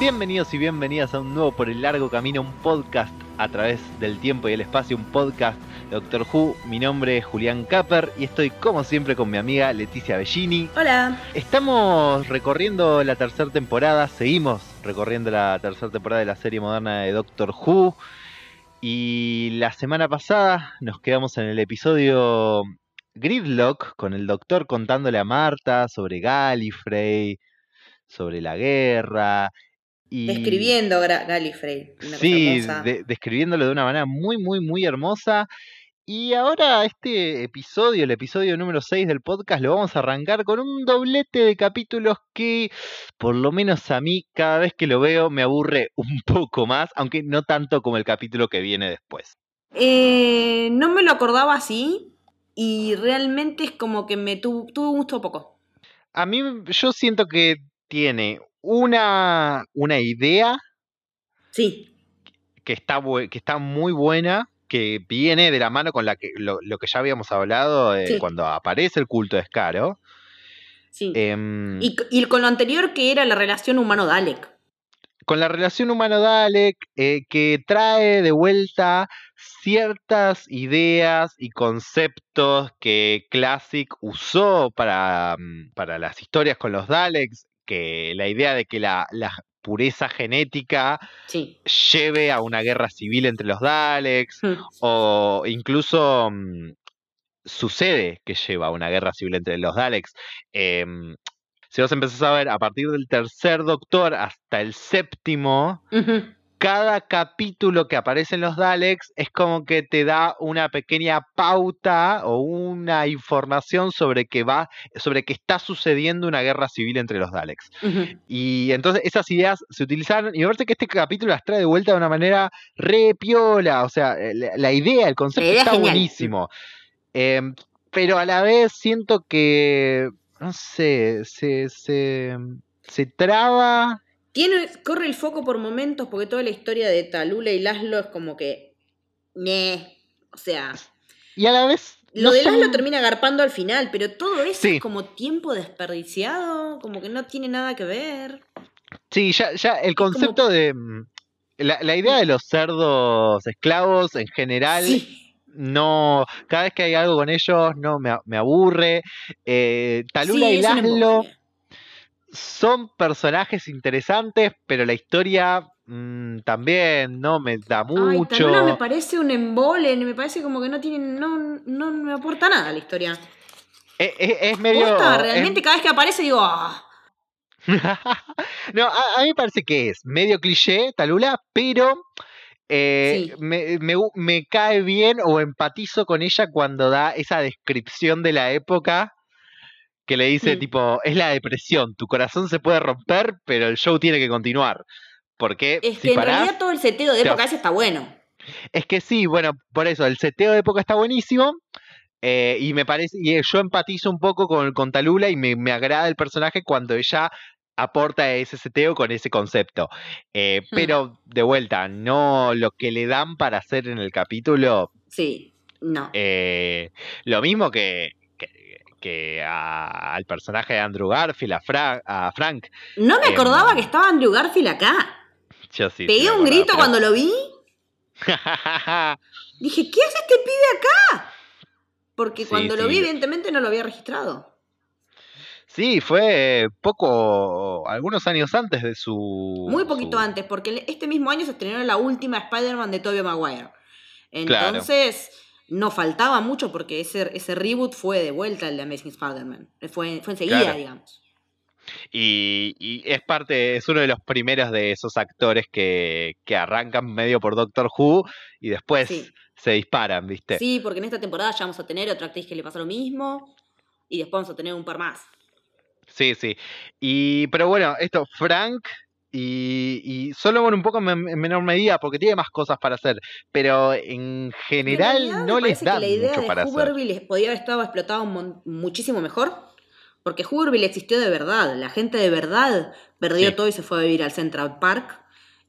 Bienvenidos y bienvenidas a un nuevo Por el Largo Camino, un podcast a través del tiempo y el espacio, un podcast de Doctor Who. Mi nombre es Julián Capper y estoy como siempre con mi amiga Leticia Bellini. Hola. Estamos recorriendo la tercera temporada, seguimos recorriendo la tercera temporada de la serie moderna de Doctor Who. Y la semana pasada nos quedamos en el episodio Gridlock con el doctor contándole a Marta sobre Gallifrey, sobre la guerra. Y... Describiendo Gallifrey. Sí, describiéndolo de una manera muy, muy, muy hermosa. Y ahora este episodio, el episodio número 6 del podcast, lo vamos a arrancar con un doblete de capítulos que, por lo menos a mí, cada vez que lo veo me aburre un poco más, aunque no tanto como el capítulo que viene después. Eh, no me lo acordaba así y realmente es como que me tuvo, tuvo gusto poco. A mí yo siento que tiene una, una idea. Sí. Que está, que está muy buena, que viene de la mano con la que, lo, que ya habíamos hablado eh, cuando aparece el culto de Scaro. Sí. Em, y, con lo anterior que era la relación humano-Dalek. Con la relación humano-Dalek, eh, que trae de vuelta ciertas ideas y conceptos que Classic usó para, mm, para las historias con los Daleks, que la idea de que la, la, pureza genética lleve a una guerra civil entre los Daleks, hmm. o incluso mm, sucede que lleva a una guerra civil entre los Daleks. Em, si vos empezás a ver a partir del tercer Doctor hasta el séptimo, cada capítulo que aparece en los Daleks es como que te da una pequeña pauta o una información sobre que va, sobre que está sucediendo una guerra civil entre los Daleks. Y entonces esas ideas se utilizaron, y me parece que este capítulo las trae de vuelta de una manera re piola. O sea, eh, la, idea, el concepto está buenísimo. Em, pero a la vez siento que, no sé, se, se, se traba tiene, corre el foco por momentos porque toda la historia de Talula y Laszlo es como que. Ne. O sea. Y a la vez. Lo de Laszlo termina agarpando al final, pero todo eso es como tiempo desperdiciado, como que no tiene nada que ver. Sí, ya, ya el concepto de. Mm, la, idea de los cerdos esclavos en general. no, cada vez que hay algo con ellos, no, me, aburre. Eh, Talula y Laszlo son personajes interesantes, pero la historia mm, también no me da mucho. Ay, me parece un embole, me parece como que no tiene, no, no me aporta nada a la historia. E, e, es, medio. realmente cada vez que aparece digo. Ah". no, a, mí me parece que es medio cliché, Talula, pero eh, me, me, cae bien o empatizo con ella cuando da esa descripción de la época que le dice mm. tipo, es la depresión, tu corazón se puede romper, pero el show tiene que continuar. Porque es que en realidad todo el seteo de época ese está bueno. Es que sí, bueno, por eso, el seteo de época está buenísimo. Eh, y me parece, y yo empatizo un poco con, con Talula y me, agrada el personaje cuando ella aporta ese seteo con ese concepto. Eh, hmm. Pero de vuelta, no lo que le dan para hacer en el capítulo. Sí, no. Eh, lo mismo que que al personaje de Andrew Garfield, a, Frank. No me acordaba em, que estaba Andrew Garfield acá. Yo sí. Pegué un grito cuando lo vi. Dije, ¿qué hace este pibe acá? Porque cuando lo vi, evidentemente no lo había registrado. Sí, fue poco, algunos años antes de su... Muy poquito antes, porque este mismo año se estrenó la última Spider-Man de Tobey Maguire. Entonces, no faltaba mucho porque ese, ese reboot fue de vuelta el de Amazing Spider-Man. Fue, fue enseguida, digamos. Y, es parte, es uno de los primeros de esos actores que, arrancan medio por Doctor Who y después se disparan, ¿viste? Sí, porque en esta temporada ya vamos a tener otra actriz que le pasa lo mismo y después vamos a tener un par más. Sí, sí. Y, pero bueno, esto, Frank y, y Solomon un poco en, menor medida porque tiene más cosas para hacer, pero en general no les da mucho para hacer. Hooverville podía haber estado explotado muchísimo mejor, porque Hooverville existió de verdad, la gente de verdad perdió todo y se fue a vivir al Central Park.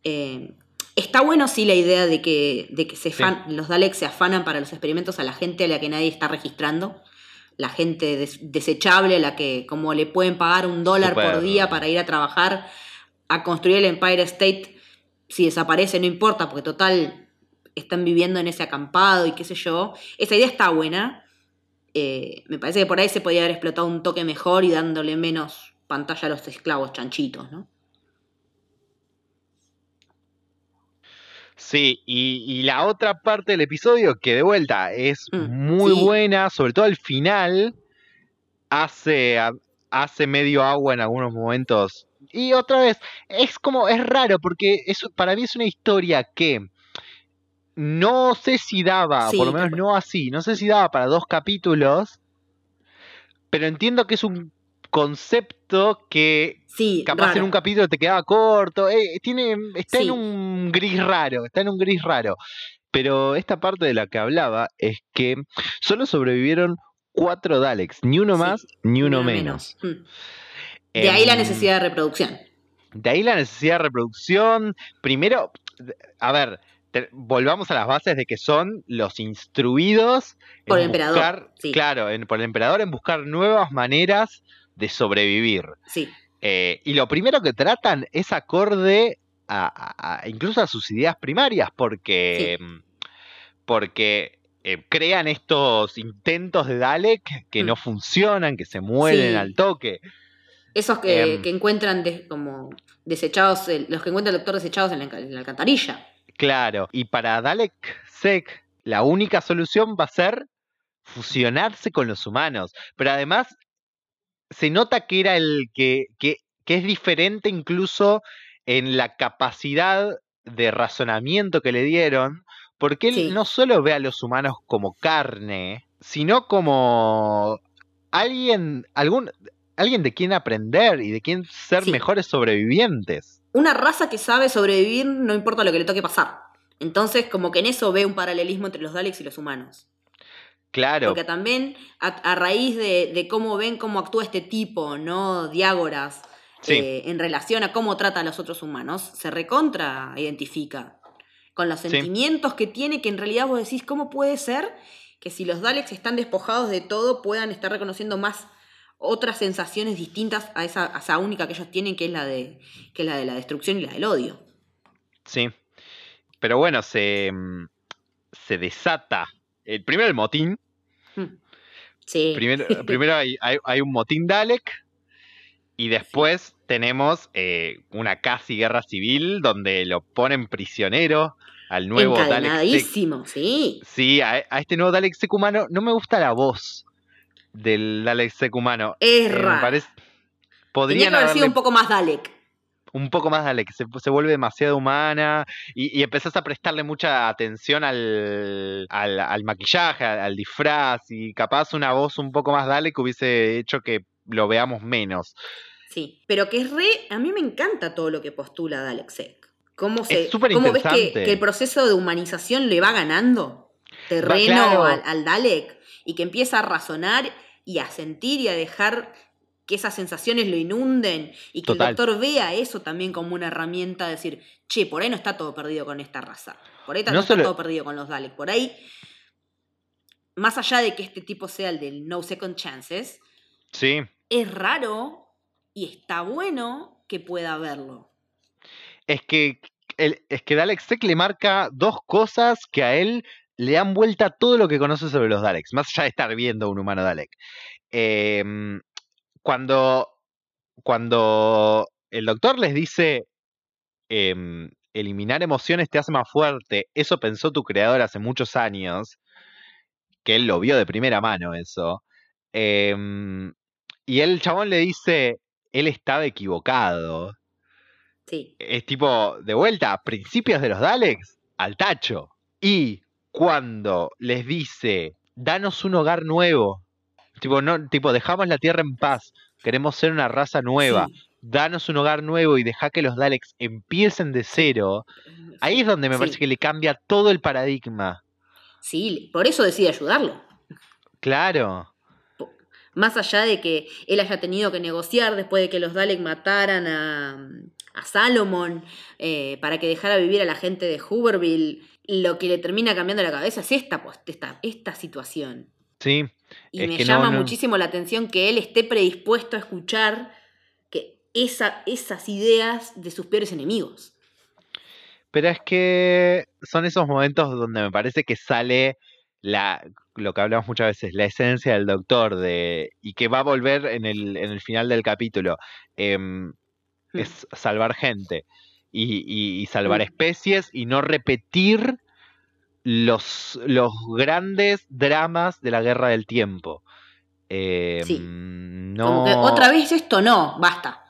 Eh, está bueno sí la idea de que, de que se los Daleks se afanan para los experimentos a la gente a la que nadie está registrando. La gente desechable a la que como le pueden pagar un dólar por día para ir a trabajar a construir el Empire State, si desaparece no importa, porque total están viviendo en ese acampado y qué sé yo. Esa idea está buena. Eh, me parece que por ahí se podía haber explotado un toque mejor y dándole menos pantalla a los esclavos chanchitos, ¿no? Sí, y, la otra parte del episodio, que de vuelta es mm, muy buena, sobre todo al final, hace, hace medio agua en algunos momentos. Y otra vez, es como, es raro, porque es, para mí es una historia que no sé si daba, por lo menos no así, no sé si daba para dos capítulos, pero entiendo que es un concepto que capaz en un capítulo te quedaba corto, eh, tiene, está en un gris raro, está en un gris raro. Pero esta parte de la que hablaba es que solo sobrevivieron cuatro Daleks, ni uno más ni uno, menos. Hmm. De ahí la em, necesidad de reproducción. De ahí la necesidad de reproducción. Primero, a ver, volvamos a las bases de que son los instruidos por el emperador. Claro, por el emperador en buscar nuevas maneras de sobrevivir. Sí. Eh, y lo primero que tratan es acorde a, incluso a sus ideas primarias, porque, porque eh, crean estos intentos de Dalek que mm. no funcionan, que se mueren al toque. Esos que, em. encuentran como desechados, los que encuentra el doctor desechados en la alcantarilla. Claro, y para Dalek Sec, la única solución va a ser fusionarse con los humanos. Pero además, se nota que era el que, que, es diferente incluso en la capacidad de razonamiento que le dieron, porque él no solo ve a los humanos como carne, sino como alguien, algún, alguien de quien aprender y de quien ser mejores sobrevivientes una raza que sabe sobrevivir no importa lo que le toque pasar. Entonces, como que en eso ve un paralelismo entre los Daleks y los humanos. Claro. Porque también, a, raíz de, cómo ven cómo actúa este tipo, ¿no? Diágoras, eh, en relación a cómo trata a los otros humanos, se recontra identifica con los sentimientos que tiene, que en realidad vos decís, ¿cómo puede ser que si los Daleks están despojados de todo, puedan estar reconociendo más otras sensaciones distintas a esa, única que ellos tienen, que es la de, que la de la destrucción y la del odio. Sí. Pero bueno, se, mm, se desata. El, primero el motín. Hmm. Sí. Primero, primero hay, hay, un motín Dalek. Y después tenemos eh, una casi guerra civil donde lo ponen prisionero al nuevo Dalek. sí. Sí, a, a, este nuevo Dalek secumano no me gusta la voz del Dalek secumano. Es eh. Podrían Tenía haber sido un poco más Dalek. Un poco más Dalek, se, se vuelve demasiado humana y, y, empezás a prestarle mucha atención al, al, maquillaje, al, disfraz y capaz una voz un poco más Dalek hubiese hecho que lo veamos menos. Sí, pero que es re, a mí me encanta todo lo que postula Dalek Sec. ¿Cómo, se, ¿cómo ves que, el proceso de humanización le va ganando terreno al Dalek? Y que empieza a razonar y a sentir y a dejar que esas sensaciones lo inunden y que el doctor vea eso también como una herramienta de decir, che, por ahí no está todo perdido con esta raza, por ahí no, está todo perdido con los Daleks, por ahí, más allá de que este tipo sea el del No Second Chances, sí. es raro y está bueno que pueda verlo. Es que, es que Dalek Sec le marca dos cosas que a él le dan vuelta todo lo que conoce sobre los Daleks, más allá de estar viendo un humano Dalek. Em, cuando, cuando el doctor les dice em, eliminar emociones te hace más fuerte, eso pensó tu creador hace muchos años, que él lo vio de primera mano eso. Em, y el chabón le dice, él estaba equivocado. Sí. Es tipo, de vuelta, principios de los Daleks, al tacho. Y cuando les dice, danos un hogar nuevo, tipo, no, tipo, dejamos la Tierra en paz, queremos ser una raza nueva, danos un hogar nuevo y deja que los Daleks empiecen de cero, ahí es donde me parece que le cambia todo el paradigma. Sí, por eso decide ayudarlo. Claro. Más allá de que él haya tenido que negociar después de que los Daleks mataran a, a Salomon eh, para que dejara vivir a la gente de Hooverville lo que le termina cambiando la cabeza es esta, esta, esta situación. Sí. Y me llama muchísimo la atención que él esté predispuesto a escuchar que esa, esas ideas de sus peores enemigos. Pero es que son esos momentos donde me parece que sale la, lo que hablamos muchas veces, la esencia del doctor, de, y que va a volver en el, en el final del capítulo, em, hmm. es salvar gente y, salvar especies y no repetir los, los grandes dramas de la guerra del tiempo. sí. Em, no... otra vez esto no, basta.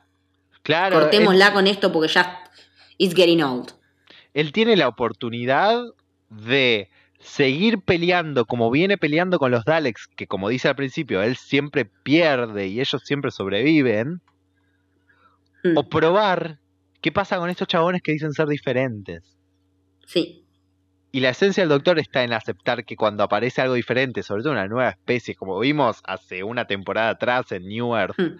Claro. Cortémosla con esto porque ya it's getting old. Él tiene la oportunidad de seguir peleando como viene peleando con los Daleks, que como dice al principio, él siempre pierde y ellos siempre sobreviven, hmm. o probar qué pasa con estos chabones que dicen ser diferentes. Sí. Y la esencia del doctor está en aceptar que cuando aparece algo diferente, sobre todo una nueva especie, como vimos hace una temporada atrás en New Earth, hmm.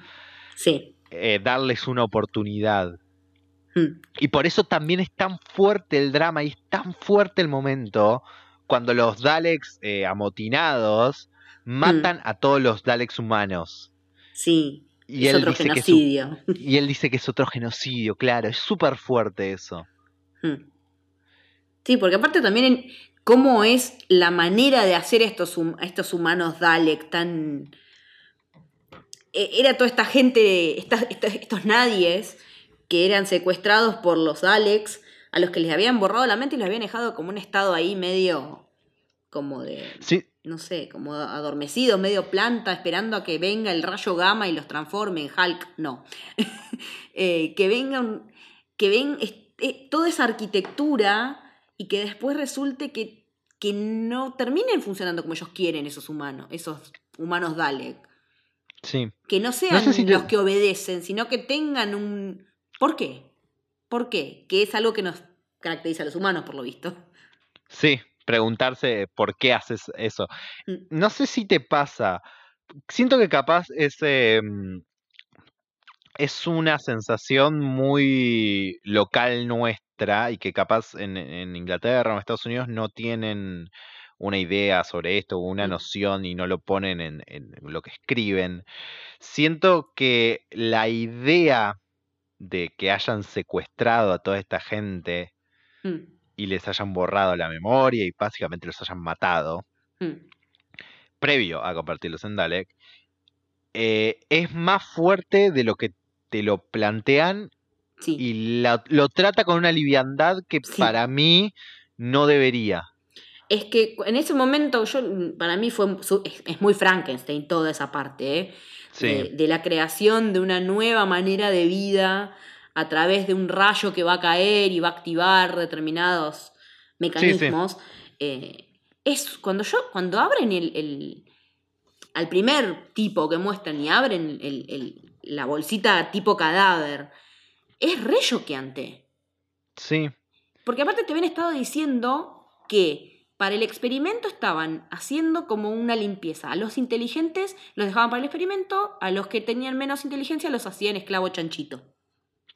sí. Eh, darles una oportunidad. Hmm. Y por eso también es tan fuerte el drama y es tan fuerte el momento cuando los Daleks eh, amotinados matan mm. a todos los Daleks humanos. Sí. Y es otro genocidio. y él dice que es otro genocidio, claro, es súper fuerte eso. Mm. Sí, porque aparte también cómo es la manera de hacer estos, estos humanos Dalek tan... E, era toda esta gente, estos nadies que eran secuestrados por los Daleks a los que les habían borrado la mente y los habían dejado como un estado ahí medio como de no sé, como adormecido, medio planta, esperando a que venga el rayo gamma y los transforme en Hulk, no. Eh, que vengan, que ven eh, toda esa arquitectura y que después resulte que, que no terminen funcionando como ellos quieren esos humanos, esos humanos Dalek. Sí. Que no sean los que obedecen, sino que tengan un... ¿Por qué? ¿Por qué? Que es algo que nos caracteriza a los humanos, por lo visto. Sí, preguntarse por qué haces eso. Mm. No sé si te pasa. Siento que capaz es, em, es una sensación muy local nuestra y que capaz en, Inglaterra o en Estados Unidos no tienen una idea sobre esto o una mm. noción y no lo ponen en, en lo que escriben. Siento que la idea de que hayan secuestrado a toda esta gente mm. Y les hayan borrado la memoria y básicamente los hayan matado, mm. previo a convertirlos en Dalek, eh, es más fuerte de lo que te lo plantean y lo trata con una liviandad que para mí no debería. Es que en ese momento, yo para mí fue es muy Frankenstein toda esa parte, ¿eh? de, la creación de una nueva manera de vida a través de un rayo que va a caer y va a activar determinados mecanismos. Eh, es cuando yo, cuando abren el, al primer tipo que muestran y abren la bolsita tipo cadáver, es re choqueante. Sí. Porque aparte te habían estado diciendo que para el experimento estaban haciendo como una limpieza. A los inteligentes los dejaban para el experimento, a los que tenían menos inteligencia los hacían esclavo chanchito.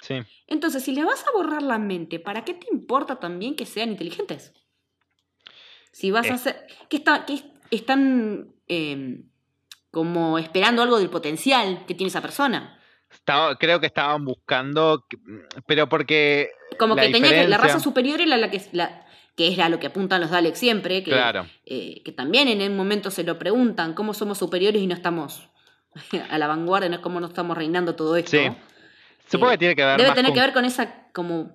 Sí. Entonces, si les vas a borrar la mente, ¿para qué te importa también que sean inteligentes? Si vas a eh. hacer. que, está, que están em, como esperando algo del potencial que tiene esa persona. creo que estaban buscando, pero porque. Como que tenía que. La raza superior era la que. La, que es a lo que apuntan los Daleks siempre, que, eh, que también en el momento se lo preguntan, ¿cómo somos superiores y no estamos a la vanguardia, no es cómo no estamos reinando todo esto? Sí. Supongo que tiene que ver Debe tener que ver con esa como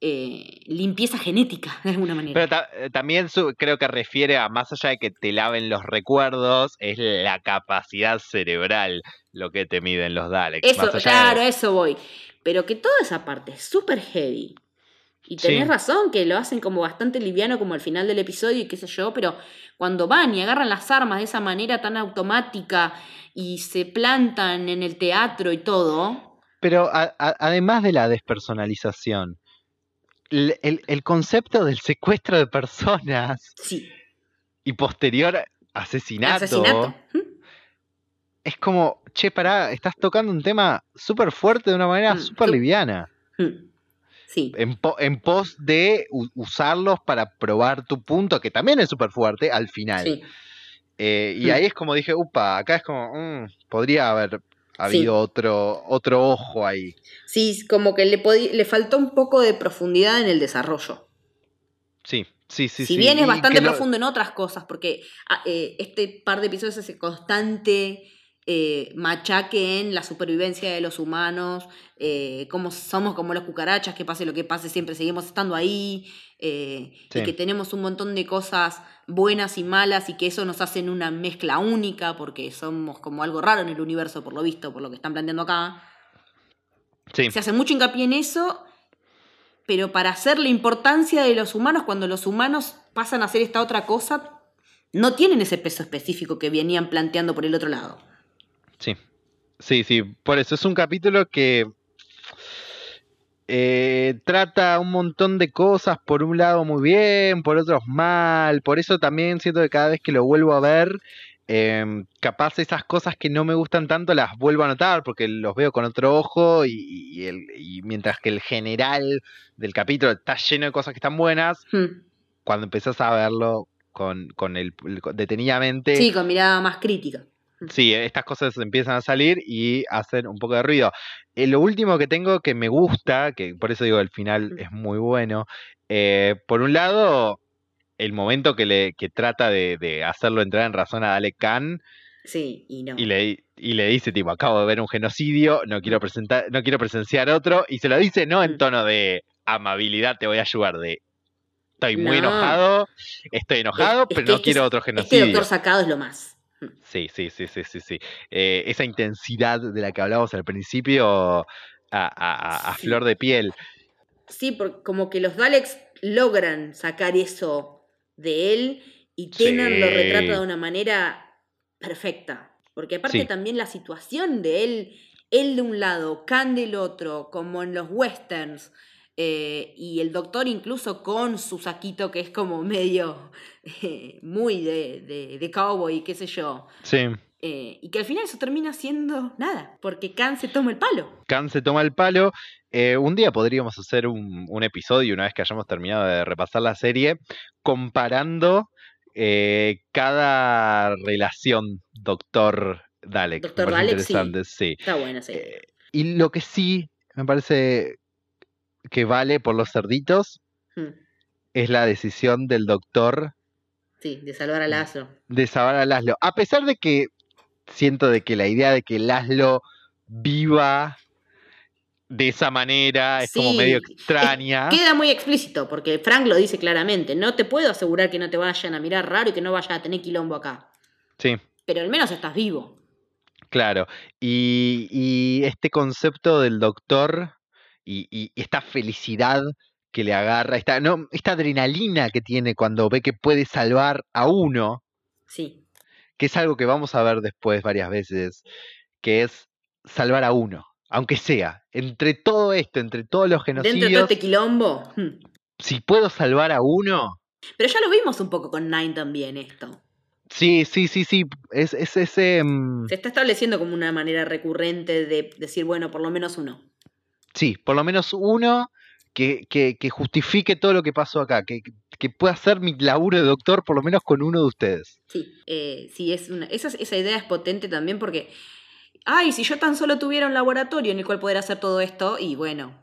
eh, limpieza genética, de alguna manera. Pero eh, también creo que refiere a, más allá de que te laven los recuerdos, es la capacidad cerebral lo que te miden los Daleks. Eso, claro, eso voy. Pero que toda esa parte es súper heavy y tenés razón, que lo hacen como bastante liviano como al final del episodio y qué sé yo, pero cuando van y agarran las armas de esa manera tan automática y se plantan en el teatro y todo. Pero además de la despersonalización, el, concepto del secuestro de personas sí. y posterior asesinato, es como, che, pará, estás tocando un tema súper fuerte de una manera mm, súper liviana. Mm. En, pos de usarlos para probar tu punto, que también es súper fuerte, al final. Eh, y mm. ahí es como dije, upa, acá es como, mm, podría haber había otro, otro ojo ahí. Sí, como que le, le faltó un poco de profundidad en el desarrollo. Sí, sí, sí. Si bien es bastante profundo en otras cosas, porque ah, eh, este par de episodios es constante eh, machaque en la supervivencia de los humanos, eh, cómo somos como las cucarachas, que pase lo que pase, siempre seguimos estando ahí, y que tenemos un montón de cosas buenas y malas y que eso nos hace una mezcla única porque somos como algo raro en el universo, por lo visto, por lo que están planteando acá. Se hace mucho hincapié en eso, pero para hacer la importancia de los humanos, cuando los humanos pasan a hacer esta otra cosa, no tienen ese peso específico que venían planteando por el otro lado. Sí, sí, sí, por eso es un capítulo que eh, trata un montón de cosas, por un lado muy bien, por otros mal, por eso también siento que cada vez que lo vuelvo a ver, em, capaz esas cosas que no me gustan tanto las vuelvo a notar porque los veo con otro ojo y, mientras que el general del capítulo está lleno de cosas que están buenas, hmm. cuando empezás a verlo con, con el, detenidamente... Sí, con mirada más crítica. Sí, estas cosas empiezan a salir y hacen un poco de ruido. Eh, lo último que tengo que me gusta, que por eso digo el final es muy bueno, eh, por un lado, el momento que le que trata de, hacerlo entrar en razón a Alec Khan. Sí, y no. Y le, y le dice, tipo, acabo de ver un genocidio, no quiero presentar, no quiero presenciar otro, y se lo dice no en tono de amabilidad, te voy a ayudar, de estoy muy enojado, estoy enojado, pero no quiero otro genocidio. Este doctor sacado es lo más. Sí, sí, sí, sí, sí, sí. Eh, esa intensidad de la que hablábamos al principio a, flor de piel. Sí, porque como que los Daleks logran sacar eso de él y Tenan lo retrata de una manera perfecta. Porque aparte también la situación de él, él de un lado, Khan del otro, como en los westerns, eh, y el doctor incluso con su saquito que es como medio eh, muy de, de, cowboy, qué sé yo. Sí. Eh, y que al final eso termina siendo nada, porque Khan se toma el palo. Khan se toma el palo. un día podríamos hacer un, episodio, una vez que hayamos terminado de repasar la serie, comparando cada relación doctor Dalek. Doctor Dalek, sí. Está buena, sí. y lo que sí me parece que vale por los cerditos hmm. es la decisión del doctor. Sí, de salvar a Laszlo. De salvar a Laszlo. A pesar de que siento de que la idea de que Laszlo viva de esa manera es como medio extraña. queda muy explícito, porque Frank lo dice claramente. No te puedo asegurar que no te vayan a mirar raro y que no vayas a tener quilombo acá. Sí. Pero al menos estás vivo. Claro. Y, y este concepto del doctor y, esta felicidad que le agarra, esta, no, esta adrenalina que tiene cuando ve que puede salvar a uno. Sí. Que es algo que vamos a ver después varias veces, que es salvar a uno, aunque sea, entre todo esto, entre todos los genocidios. Dentro de todo este quilombo. Hmm. Si puedo salvar a uno. Pero ya lo vimos un poco con Nine también esto. Sí, sí, sí, sí. Es, es ese. Mm, Se está estableciendo como una manera recurrente de decir, bueno, por lo menos uno. Sí, por lo menos uno que, que, justifique todo lo que pasó acá, que, que, pueda hacer mi laburo de doctor por lo menos con uno de ustedes. Sí, eh, sí, es una, esa, esa idea es potente también porque, ay, si yo tan solo tuviera un laboratorio en el cual poder hacer todo esto, y bueno.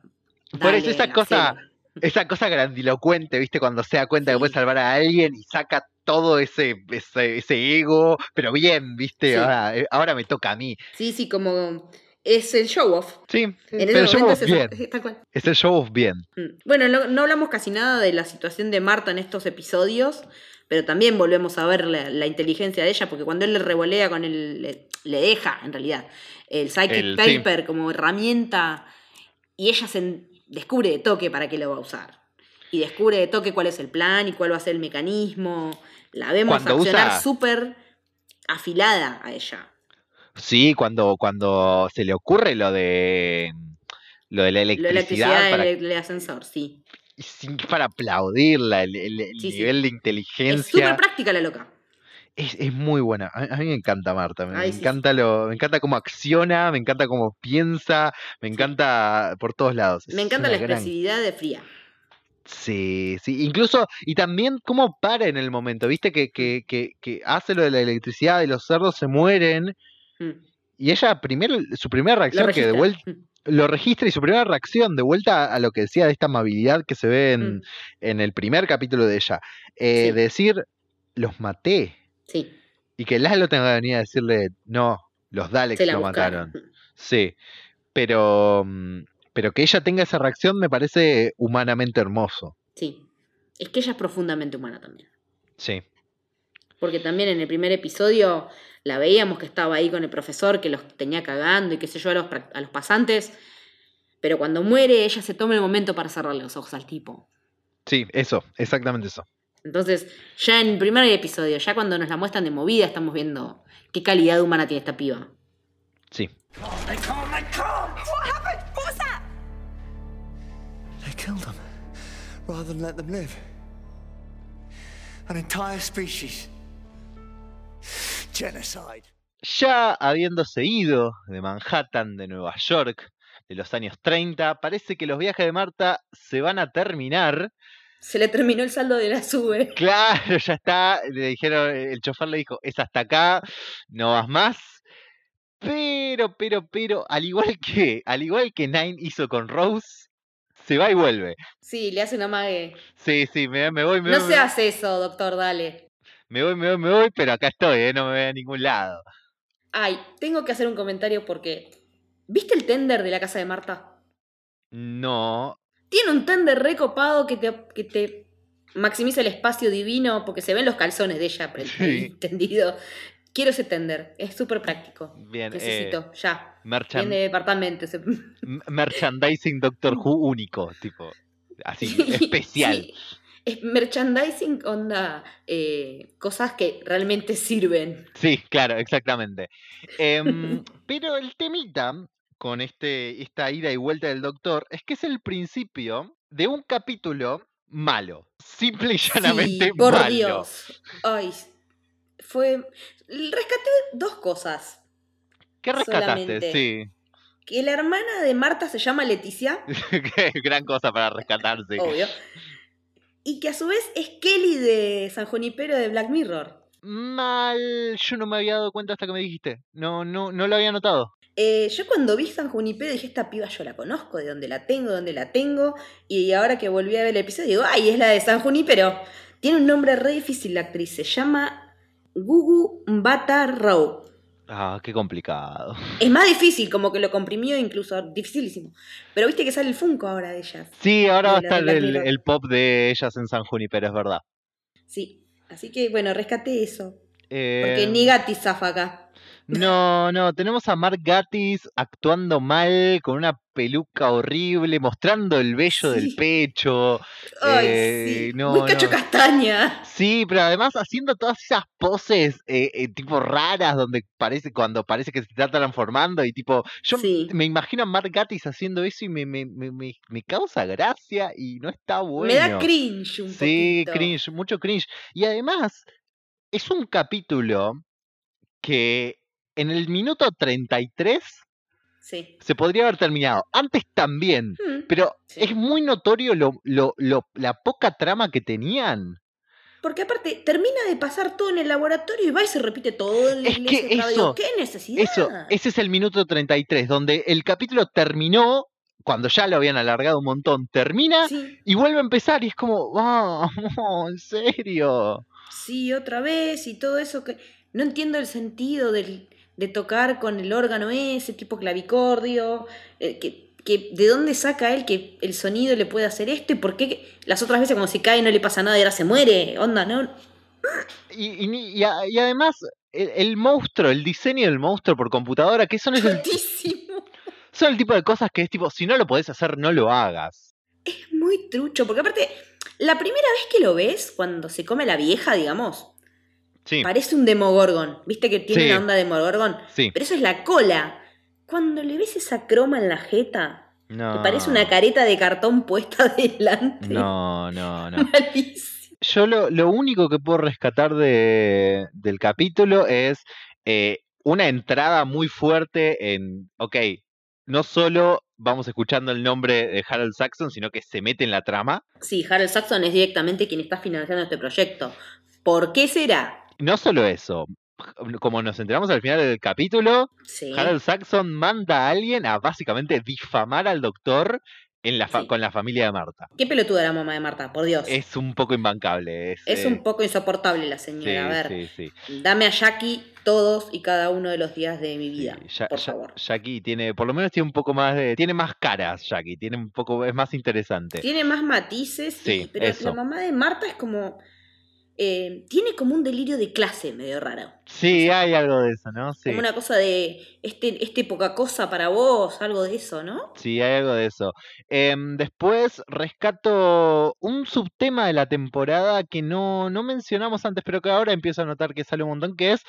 por eso esa cosa, esa cosa grandilocuente, ¿viste? Cuando se da cuenta que puede salvar a alguien y saca todo ese, ese, ego, pero bien, ¿viste? Ahora, eh, ahora me toca a mí. Sí, sí, como es el show off. Sí, pero el show off bien. Es el show off bien. Mm. Bueno, no, hablamos casi nada de la situación de Marta en estos episodios, pero también volvemos a ver la, inteligencia de ella, porque cuando él le revolea con el. le, deja, en realidad, el Psychic Paper como herramienta, y ella se descubre de toque para qué lo va a usar. Y descubre de toque cuál es el plan y cuál va a ser el mecanismo. La vemos accionar súper afilada a ella. Sí, cuando, cuando se le ocurre lo de lo de la electricidad. La para, el, ascensor, sí. para aplaudirla, el, nivel de inteligencia. Es súper práctica la loca. Es, es, muy buena. A, mí me encanta Marta. Me, encanta lo, me encanta cómo acciona, me encanta cómo piensa, me encanta por todos lados. Me encanta la expresividad de Fría. Sí, sí, incluso, y también cómo para en el momento, viste que, que, que, que hace lo de la electricidad y los cerdos se mueren, Mm. Y ella, primero, su primera reacción que de vuelta Mm, lo registra y su primera reacción de vuelta a lo que decía de esta amabilidad que se ve en, Mm. en el primer capítulo de ella, eh, Sí. decir, los maté. Sí, Y que Laszlo tenga que venir a decirle, no, los Daleks lo buscaron. mataron. Sí, pero, pero que ella tenga esa reacción me parece humanamente hermoso. Sí. Es que ella es profundamente humana también. Sí, Porque también en el primer episodio la veíamos que estaba ahí con el profesor que los tenía cagando y qué sé yo a los, prac- a los pasantes. Pero cuando muere, ella se toma el momento para cerrarle los ojos al tipo. sí, eso, exactamente eso. Entonces, ya en el primer episodio, ya cuando nos la muestran de movida, estamos viendo qué calidad humana tiene esta piba. Sí. They come, they come! What happened? What was that? They killed them rather than let them live. An entire species. Genocide. Ya habiéndose ido de Manhattan, de Nueva York, de los años 30, parece que los viajes de Marta se van a terminar. Se le terminó el saldo de la sube. Claro, ya está. Le dijeron, el chofer le dijo, es hasta acá, no vas más. Pero, pero, pero, al igual que, al igual que Nine hizo con Rose, se va y vuelve. Sí, le hace una mague. Sí, sí, me, me voy, me No voy, se me, hace eso, doctor, dale. Me voy, me voy, me voy, pero acá estoy, ¿eh? no me voy a ningún lado. Ay, tengo que hacer un comentario porque. ¿Viste el tender de la casa de Marta? No, Tiene un tender recopado que te, que te maximiza el espacio divino porque se ven los calzones de ella, Sí. entendido. Quiero ese tender, es súper práctico. bien, eh, Necesito, ya. merchan- Bien de departamento. ese- merchandising Doctor Who único, tipo, así, especial. Sí, Es merchandising, onda, eh, cosas que realmente sirven. Sí, claro, exactamente. Em, pero el temita con este, esta ida y vuelta del doctor es que es el principio de un capítulo malo. Simple y llanamente Sí, por malo. Dios. Ay, fue. Rescaté dos cosas. ¿Qué rescataste? solamente. Sí. Que la hermana de Marta se llama Leticia, gran cosa para rescatarse. obvio. Y que a su vez es Kelly de San Junipero de Black Mirror. Mal, yo no me había dado cuenta hasta que me dijiste. No, no, no lo había notado. Eh, yo cuando vi San Junipero dije, esta piba yo la conozco, de dónde la tengo, de dónde la tengo. Y ahora que volví a ver el episodio, digo, ay, es la de San Junipero. Tiene un nombre re difícil la actriz, se llama Gugu Mbata Rao. Ah, qué complicado. Es más difícil, como que lo comprimió incluso, dificilísimo. Pero viste que sale el Funko ahora de ellas. Sí, ahora va a estar el, pop de ellas en San Junipero, es verdad. Sí, así que bueno, rescaté eso. Porque Eh, ni Gatti zafa acá. No, no, tenemos a Mark Gatiss actuando mal, con una peluca horrible, mostrando el vello del pecho. Ay, eh, sí. no, Muy cacho no. castaña. Sí, pero además haciendo todas esas poses eh, eh, tipo raras donde parece cuando parece que se está transformando y tipo yo Sí. me imagino a Mark Gatiss haciendo eso y me, me, me, me, me causa gracia y no está bueno. Me da cringe un Sí, poquito. cringe, mucho cringe. Y además, es un capítulo que en el minuto 33 Sí. se podría haber terminado. Antes también, Mm, pero Sí. es muy notorio lo, lo, lo- la poca trama que tenían. Porque aparte, termina de pasar todo en el laboratorio y va y se repite todo en la Es iglesia. eso- ¿Qué necesidad? Eso, ese es el minuto 33, donde el capítulo terminó, cuando ya lo habían alargado un montón, termina Sí, y vuelve a empezar y es como, vamos, en serio. sí, otra vez y todo eso que... No entiendo el sentido del- de tocar con el órgano ese, tipo clavicordio, eh, que, que de dónde saca él que el sonido le puede hacer esto y por qué las otras veces como si cae no le pasa nada y ahora se muere, onda, ¿no? Y, y y a- y además, el, el monstruo, el diseño del monstruo por computadora, que son, Chotísimo. son el tipo de cosas que es tipo, si no lo podés hacer, no lo hagas. Es muy trucho, porque aparte, la primera vez que lo ves, cuando se come la vieja, digamos, Sí, parece un demogorgon. ¿Viste que tiene Sí. una onda de demogorgon? sí. Pero eso es la cola. Cuando le ves esa croma en la jeta, No, te parece una careta de cartón puesta delante. No, no, no. Malísimo. Yo lo, lo único que puedo rescatar de, del capítulo es eh, una entrada muy fuerte en, ok, no solo vamos escuchando el nombre de Harold Saxon, sino que se mete en la trama. Sí, Harold Saxon es directamente quien está financiando este proyecto. ¿Por qué será? No solo eso, como nos enteramos al final del capítulo, Sí. Harold Saxon manda a alguien a básicamente difamar al doctor en la fa- Sí. con la familia de Marta. Qué pelotuda la mamá de Marta, por Dios. Es, un poco imbancable. Es, eh, un poco insoportable la sí, señora. a ver, dame a Jackie todos y cada uno de los días de mi vida, Ya- por ya- favor. Jackie tiene, por lo menos tiene un poco más de, tiene más caras, Jackie, tiene un poco, es más interesante. Tiene más matices, y- pero eso. la mamá de Marta es como... eh, tiene como un delirio de clase medio raro. Sí, hay algo de eso, ¿no? Sí. Como una cosa de, este, este poca cosa para vos, algo de eso, ¿no? Sí, hay algo de eso. Em, después rescato un subtema de la temporada que no, no mencionamos antes, pero que ahora empiezo a notar que sale un montón, que es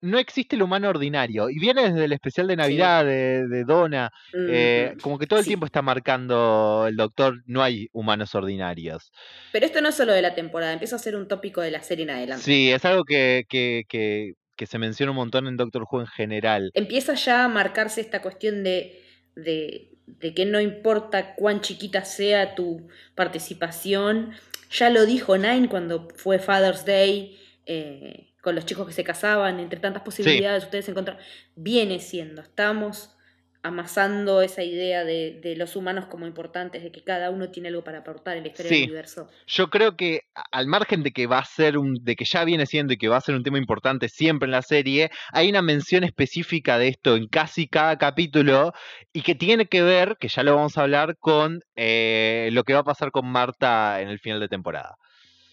no existe el humano ordinario. Y viene desde el especial de Navidad de, de Donna. eh, Mm, como que todo el sí. tiempo está marcando el doctor, no hay humanos ordinarios. Pero esto no es solo de la temporada, empieza a ser un tópico de la serie en adelante. Sí, es algo que, que, que, que se menciona un montón en Doctor Who en general. Empieza ya a marcarse esta cuestión de, de, de que no importa cuán chiquita sea tu participación. Ya lo dijo Nine cuando fue Father's Day, eh, con los chicos que se casaban, entre tantas posibilidades ustedes encontraron. Viene siendo, estamos amasando esa idea de, de los humanos como importantes, de que cada uno tiene algo para aportar en la historia Sí. del universo. Yo creo que al margen de que va a ser un, de que ya viene siendo y que va a ser un tema importante siempre en la serie, hay una mención específica de esto en casi cada capítulo y que tiene que ver, que ya lo vamos a hablar, con eh, lo que va a pasar con Marta en el final de temporada.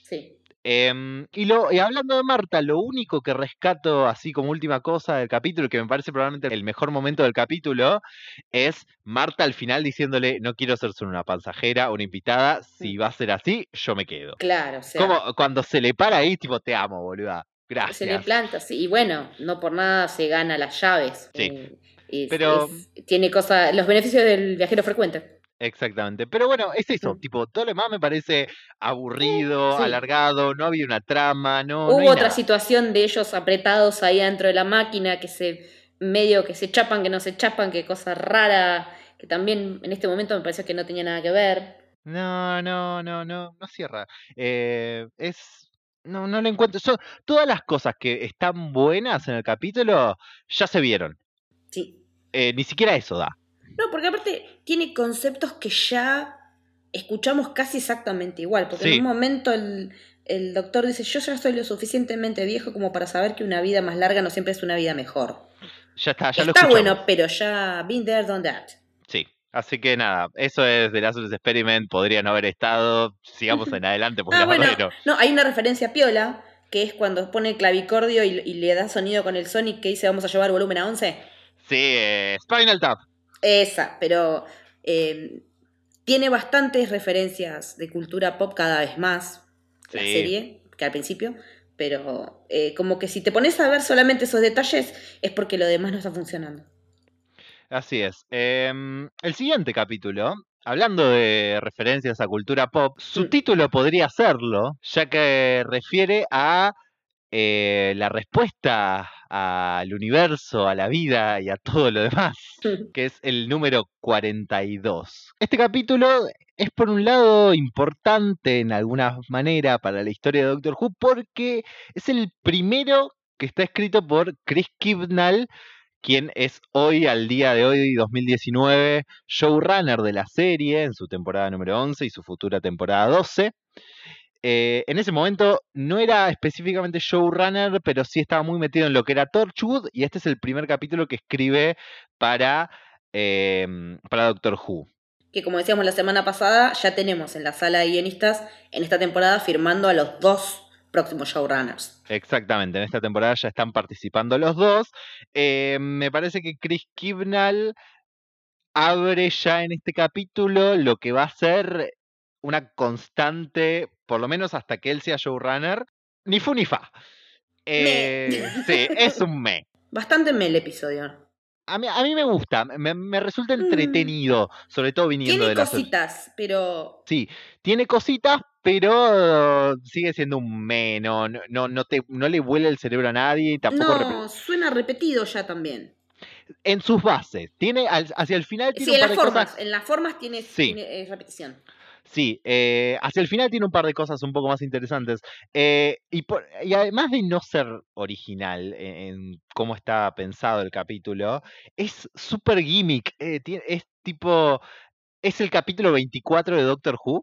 Sí. Em, y, lo, y hablando de Marta, lo único que rescato así como última cosa del capítulo, que me parece probablemente el mejor momento del capítulo, es Marta al final diciéndole, no quiero ser solo una pasajera, una invitada, si va a ser así, yo me quedo. Claro, o sea. Como cuando se le para ahí, tipo, te amo, boluda. Se le Gracias. planta, sí. Y bueno, no por nada se gana las llaves. Sí. Eh, es- Pero- es- tiene cosas, los beneficios del viajero frecuente. Exactamente. Pero bueno, es eso. Tipo, todo lo demás me parece aburrido, Sí. alargado, no había una trama, no. Hubo otra nada. situación de ellos apretados ahí dentro de la máquina que se medio que se chapan, que no se chapan, que cosa rara, que también en este momento me pareció que no tenía nada que ver. No, no, no, no, no cierra. Eh, es. No, no lo encuentro. Son, todas las cosas que están buenas en el capítulo ya se vieron. Sí. Eh, ni siquiera eso da. No, porque aparte tiene conceptos que ya escuchamos casi exactamente igual. Porque Sí. en un momento el, el doctor dice, yo ya soy lo suficientemente viejo como para saber que una vida más larga no siempre es una vida mejor. Ya está, ya lo Está bueno, pero ya been there, done that. Sí. Así que nada, eso es de Lazarus Experiment, podría no haber estado. Sigamos en adelante, porque Ah, bueno, no. no, hay una referencia piola, que es cuando pone el clavicordio y, y le da sonido con el Sonic que dice vamos a llevar volumen a 11. Sí, eh, Spinal Tap. Esa, pero eh, tiene bastantes referencias de cultura pop cada vez más, la serie, que al principio, pero eh, como que si te pones a ver solamente esos detalles es porque lo demás no está funcionando. Así es. Em, el siguiente capítulo, hablando de referencias a cultura pop, su Mm. título podría serlo, ya que refiere a eh, la respuesta al universo, a la vida y a todo lo demás, que es el número 42. Este capítulo es por un lado importante en alguna manera para la historia de Doctor Who porque es el primero que está escrito por Chris Kibnall, quien es hoy, al día de hoy, 2019, showrunner de la serie en su temporada número 11 y su futura temporada 12. Eh, en ese momento no era específicamente showrunner, pero sí estaba muy metido en lo que era Torchwood y este es el primer capítulo que escribe para, em, para Doctor Who. Que como decíamos la semana pasada, ya tenemos en la sala de guionistas en esta temporada firmando a los dos próximos showrunners. Exactamente, en esta temporada ya están participando los dos. Eh, me parece que Chris Kibnall abre ya en este capítulo lo que va a ser una constante, por lo menos hasta que él sea showrunner, ni fu ni fa. Eh, sí, es un me. Bastante me el episodio. A mí, a mí me gusta, me, me resulta Mm. entretenido, sobre todo viniendo Tiene de la... cositas, pero Sí, tiene cositas, pero sigue siendo un me, no, no, no, te, no le vuela el cerebro a nadie y tampoco no, suena repetido ya también. en sus bases. Tiene al- hacia el final tiene Sí, en las formas, cosas. en las formas tiene, Sí. tiene, eh, repetición. Sí, eh, hacia el final tiene un par de cosas un poco más interesantes. Eh, y, por- y además de no ser original en, en cómo está pensado el capítulo, es súper gimmick. eh, es tipo. Es el capítulo 24 de Doctor Who.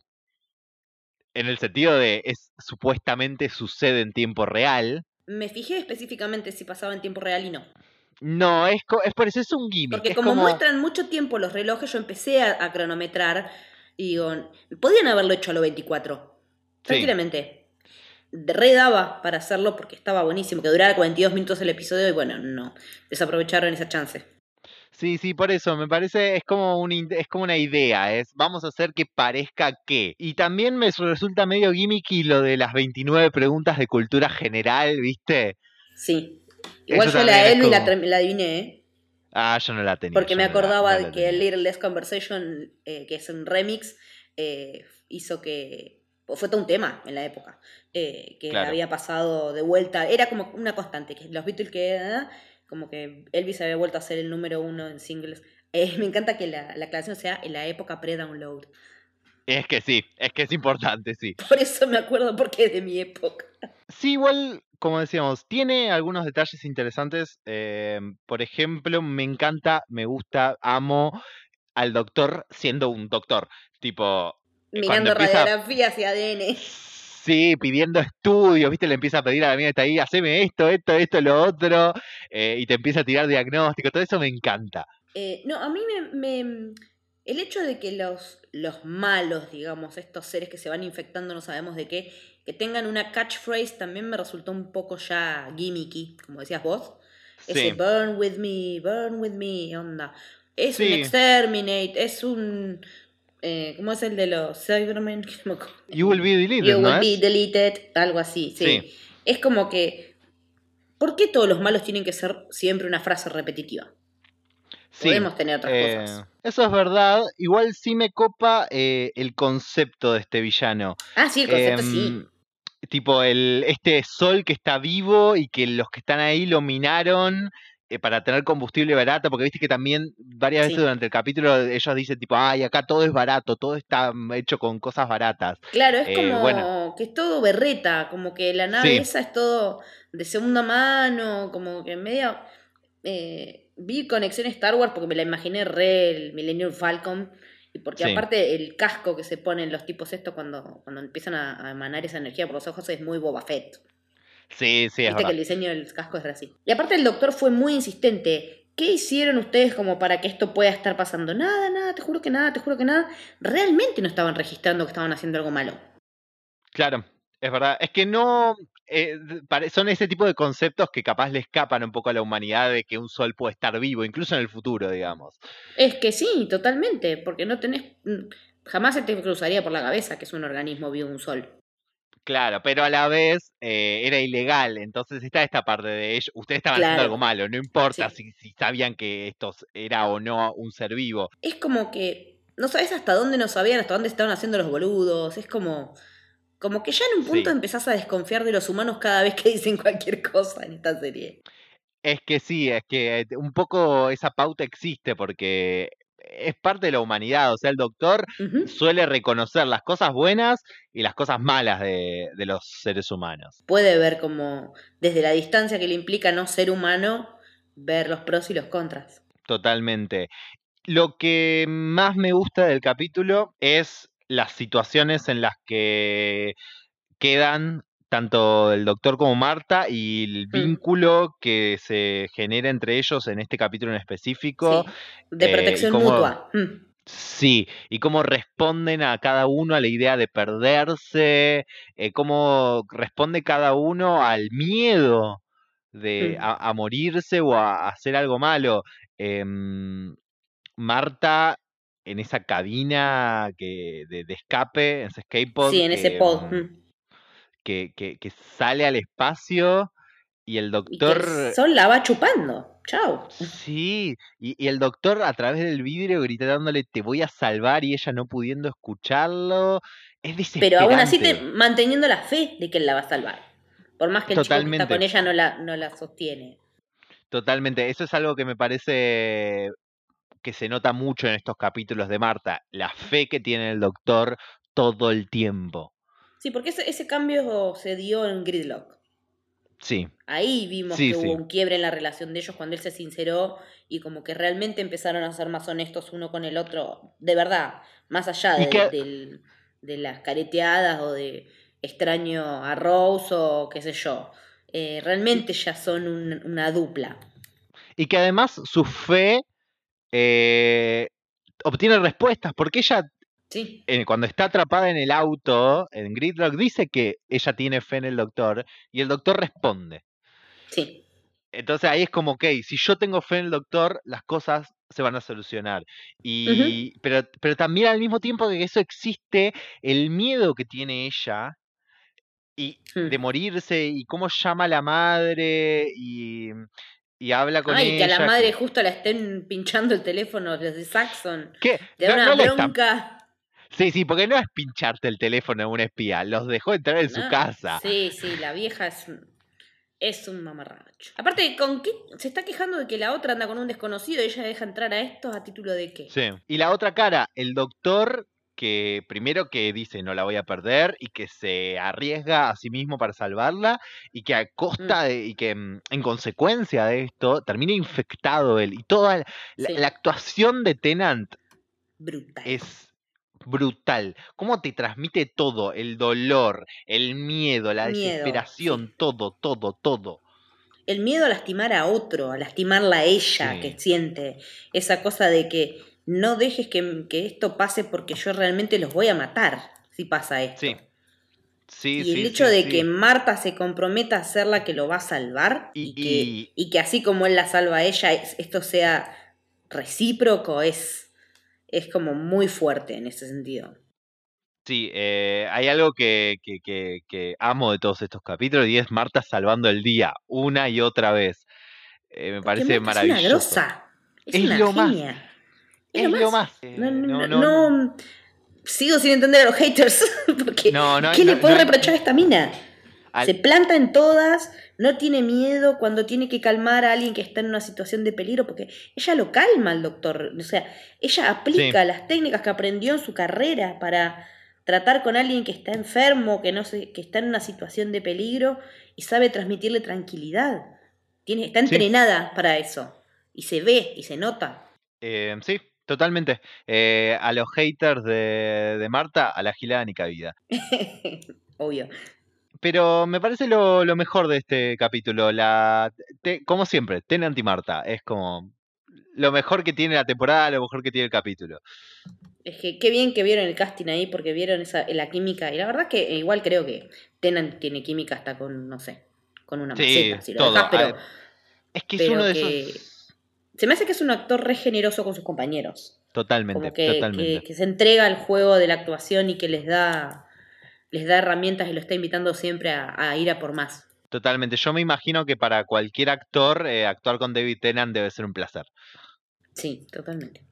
En el sentido de. Es supuestamente sucede en tiempo real. Me fijé específicamente si pasaba en tiempo real y no. No, es, es por eso es un gimmick. Porque como, muestran mucho tiempo los relojes, yo empecé a, a cronometrar y digo, podían haberlo hecho a lo 24. Sí. Tranquilamente. De- Re daba para hacerlo porque estaba buenísimo, que durara 42 minutos el episodio y bueno, no. Desaprovecharon esa chance. Sí, sí, por eso me parece, es como, un, es como una idea, es vamos a hacer que parezca que. Y también me resulta medio gimmicky lo de las 29 preguntas de cultura general, ¿viste? Sí. Igual Eso yo la la, como- term- la adiviné, ¿eh? Ah, yo no la tenía. Porque me no la- acordaba no la que el Little Less Conversation, eh, que es un remix, eh, hizo que. o Fue todo un tema en la época. eh, que Claro. había pasado de vuelta. Era como una constante. Que los Beatles que. ah, como que Elvis había vuelto a ser el número uno en singles. Me encanta que la, la aclaración sea en la época pre-download. Es que sí, es que es importante, sí. Por eso me acuerdo porque es de mi época. Sí, igual, como decíamos, tiene algunos detalles interesantes. eh, por ejemplo, me encanta, me gusta, amo al doctor siendo un doctor. Tipo, Eh, Mirando empieza- radiografías y ADN. Sí, pidiendo estudios, ¿viste? Le empieza a pedir a la que está ahí, haceme esto, esto, esto, lo otro, eh, y te empieza a tirar diagnóstico, todo eso me encanta. Eh, no, a mí me, me- El hecho de que los, los malos, digamos, estos seres que se van infectando, no sabemos de qué, que tengan una catchphrase también me resultó un poco ya gimmicky, como decías vos. Ese Sí, burn with me, burn with me, onda. Es un exterminate, es un. Eh, ¿Cómo es el de los Cybermen? You will be deleted, You ¿no will be deleted, algo así, sí. Sí. Es como que. ¿Por qué todos los malos tienen que ser siempre una frase repetitiva? Sí, Podemos tener otras eh, cosas. Eso es verdad, igual sí me copa eh, el concepto de este villano. Ah, sí, el concepto sí. Tipo, el, este sol que está vivo y que los que están ahí lo minaron eh, para tener combustible barato, porque viste que también varias veces Sí. durante el capítulo ellos dicen tipo, ay, acá todo es barato, todo está hecho con cosas baratas. Claro, es eh, como bueno. que es todo berreta, como que la nave Sí. esa es todo de segunda mano, como que medio... eh, vi conexión Star Wars porque me la imaginé re el Millennium Falcon porque Sí. aparte el casco que se ponen los tipos estos cuando, cuando empiezan a, a emanar esa energía por los ojos es muy Boba Fett. Sí, sí, es Viste que el diseño del casco es así. Y aparte el doctor fue muy insistente. ¿Qué hicieron ustedes como para que esto pueda estar pasando? Nada, nada, te juro que nada, te juro que nada. Realmente no estaban registrando que estaban haciendo algo malo. Claro, es verdad. Es que no. Eh, son ese tipo de conceptos que capaz le escapan un poco a la humanidad de que un sol puede estar vivo, incluso en el futuro, digamos. Es que sí, totalmente, porque no tenés... Jamás se te cruzaría por la cabeza que es un organismo vivo un sol. Claro, pero a la vez eh, era ilegal, entonces está esta parte de ellos. Ustedes estaban haciendo algo malo, no importa Sí. si, si sabían que esto era o no un ser vivo. Es como que no sabes hasta dónde no sabían, hasta dónde estaban haciendo los boludos. Es como... Como que ya en un punto Sí. empezás a desconfiar de los humanos cada vez que dicen cualquier cosa en esta serie. Es que sí, es que eh, un poco esa pauta existe porque es parte de la humanidad, o sea, el doctor suele reconocer las cosas buenas y las cosas malas de, de los seres humanos. puede ver como desde la distancia que le implica no ser humano, ver los pros y los contras. Totalmente. Lo que más me gusta del capítulo es las situaciones en las que quedan tanto el doctor como Marta y el Mm. vínculo que se genera entre ellos en este capítulo en específico. Sí, de eh, protección cómo- mutua. Mm. Sí, y cómo responden a cada uno a la idea de perderse, eh, cómo responde cada uno al miedo de Mm. a, a morirse o a, hacer algo malo. Em, Marta en esa cabina que, de, de escape, en ese pod, Sí, en ese que, pod. mm, que, que- que sale al espacio y el Y doctor... el sol la va chupando. Chau. Sí, y, y el doctor a través del vidrio gritándole te voy a salvar y ella no pudiendo escucharlo. Es Pero aún así te, desesperante. manteniendo la fe de que él la va a salvar. Por más que el chico que está Totalmente. con ella no la, no la sostiene. Totalmente. Eso es algo que me parece que se nota mucho en estos capítulos de Marta. La fe que tiene el doctor todo el tiempo. Sí, porque ese, ese cambio se dio en Gridlock. Sí. Ahí vimos Sí, que sí. hubo un quiebre en la relación de ellos cuando él se sinceró y como que realmente empezaron a ser más honestos uno con el otro, de verdad, más allá de, que- del- de las careteadas o de extraño a Rose o qué sé yo. Eh, realmente ya son un- una dupla. Y que además su fe eh, obtiene respuestas, porque ella Sí, eh, cuando está atrapada en el auto, en Gridlock, dice que ella tiene fe en el doctor y el doctor responde. sí, Entonces ahí es como, ok, si yo tengo fe en el doctor, las cosas se van a solucionar. Y, pero, pero también al mismo tiempo que eso existe, el miedo que tiene ella y Hmm. de morirse y cómo llama a la madre y, y habla con Ay, que a la ella, madre justo la estén pinchando el teléfono los de Saxon. ¿Qué? Te da No- una no bronca. Sí, sí, porque no es pincharte el teléfono a un espía, los dejó entrar en su casa. Sí, sí, la vieja es es un mamarracho. Aparte, ¿con qué se está quejando de que la otra anda con un desconocido y ella deja entrar a estos a título de qué? Sí. Y la otra cara, el doctor que primero que dice no la voy a perder y que se arriesga a sí mismo para salvarla y que a costa de, y que mm, en consecuencia de esto termina infectado él y toda la, la- Sí. la actuación de Tennant Brutal. es brutal. Cómo te transmite todo, el dolor, el miedo, la Miedo, desesperación, todo, todo, todo. El miedo a lastimar a otro, a lastimarla a ella Sí. que siente. Esa cosa de que no dejes que, que esto pase porque yo realmente los voy a matar si pasa esto. Sí. Sí, y sí, el hecho sí, de que Marta se comprometa a ser la que lo va a salvar y, Y- que, y- y que así como él la salva a ella, es- esto sea recíproco, es, es como muy fuerte en ese sentido. Sí, eh, hay algo que, que, que, que amo de todos estos capítulos y es Marta salvando el día una y otra vez. Eh, me Porque parece Marta Es una maravilloso. grosa, es, Es una lo más. Es lo más. Eh, No, no, no, no, no, sigo sin entender a los haters. Porque, No, no, ¿qué le no, puede no hay- reprochar a esta mina? al- Se planta en todas, no tiene miedo cuando tiene que calmar a alguien que está en una situación de peligro, porque ella lo calma al doctor. O sea, ella aplica las técnicas que aprendió en su carrera para tratar con alguien que está enfermo, que, no se, que está en una situación de peligro y sabe transmitirle tranquilidad. Tiene, está Sí. entrenada para eso. Y se ve y se nota. eh, sí, totalmente. Eh, a los haters de, de Marta, a la gilada ni cabida. Obvio. Pero me parece lo, lo mejor de este capítulo. La, te- como siempre, Tennant y Marta. Es como lo mejor que tiene la temporada, lo mejor que tiene el capítulo. Es que qué bien que vieron el casting ahí porque vieron esa, la química. Y la verdad que igual creo que Tenan tiene química hasta con, no sé, con una Sí, maceta, si lo todo. dejás, pero, Es que es uno de esos. Se me hace que es un actor re generoso con sus compañeros. Totalmente, Como que, totalmente. que, que se entrega al juego de la actuación y que les da, les da herramientas y lo está invitando siempre a, a ir a por más. Totalmente. Yo me imagino que para cualquier actor, eh, actuar con David Tennant debe ser un placer. Sí, totalmente.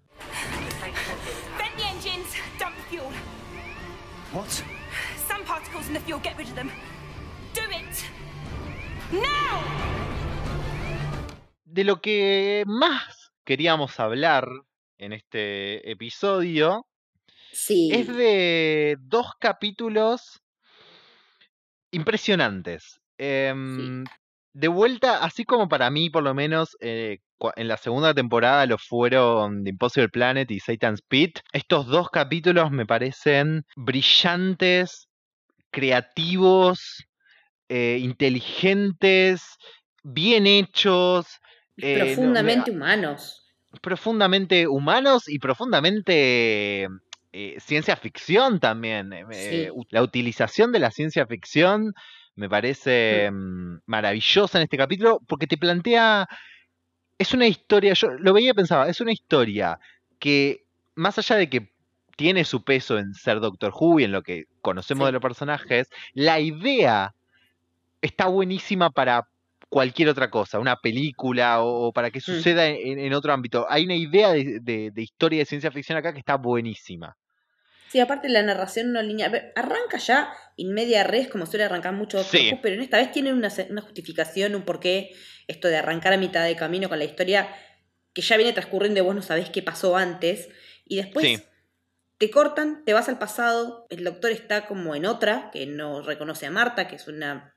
What? Some particles in the fuel, get rid of them. Do it! Now! De lo que más queríamos hablar en este episodio Sí. es de dos capítulos impresionantes. Em, De vuelta, así como para mí, por lo menos, eh, en la segunda temporada lo fueron The Impossible Planet y Satan's Pit, estos dos capítulos me parecen brillantes, creativos, eh, inteligentes, bien hechos. Eh, no- profundamente humanos. profundamente humanos y profundamente eh, ciencia ficción también. eh, Sí. La utilización de la ciencia ficción me parece mm, maravillosa en este capítulo porque te plantea, es una historia, yo lo veía y pensaba, es una historia que más allá de que tiene su peso en ser Doctor Who y en lo que conocemos Sí. de los personajes, la idea está buenísima para cualquier otra cosa, una película o, o para que suceda en, en otro ámbito. Hay una idea de, de- de historia de ciencia ficción acá que está buenísima. Sí, aparte la narración no lineal. Arranca ya in media res, como suele arrancar mucho Doctor Sí. Who, pero en esta vez tiene una, una justificación, un porqué, esto de arrancar a mitad de camino con la historia que ya viene transcurriendo y vos no sabés qué pasó antes. Y después Sí. te cortan, te vas al pasado, el doctor está como en otra, que no reconoce a Marta, que es una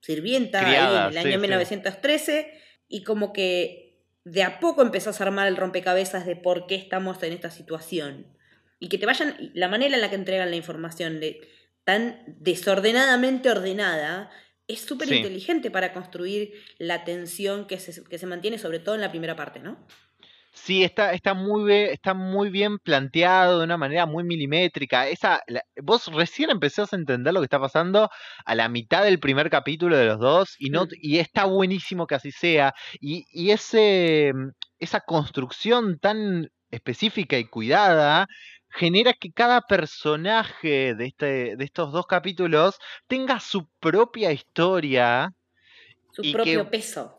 sirvienta ahí en el año sí. 1913, y como que de a poco empezás a armar el rompecabezas de por qué estamos en esta situación. Y que te vayan, la manera en la que entregan la información, de, tan desordenadamente ordenada, es súper Sí. inteligente para construir la tensión que se, que se mantiene, sobre todo en la primera parte, ¿no? Sí, está, está, muy bien, está muy bien planteado de una manera muy milimétrica. Esa, la- vos recién empezás a entender lo que está pasando a la mitad del primer capítulo de los dos y, no, Mm. y está buenísimo que así sea. Y, y ese, mm, esa construcción tan específica y cuidada genera que cada personaje de, este, de estos dos capítulos tenga su propia historia Su propio que- peso.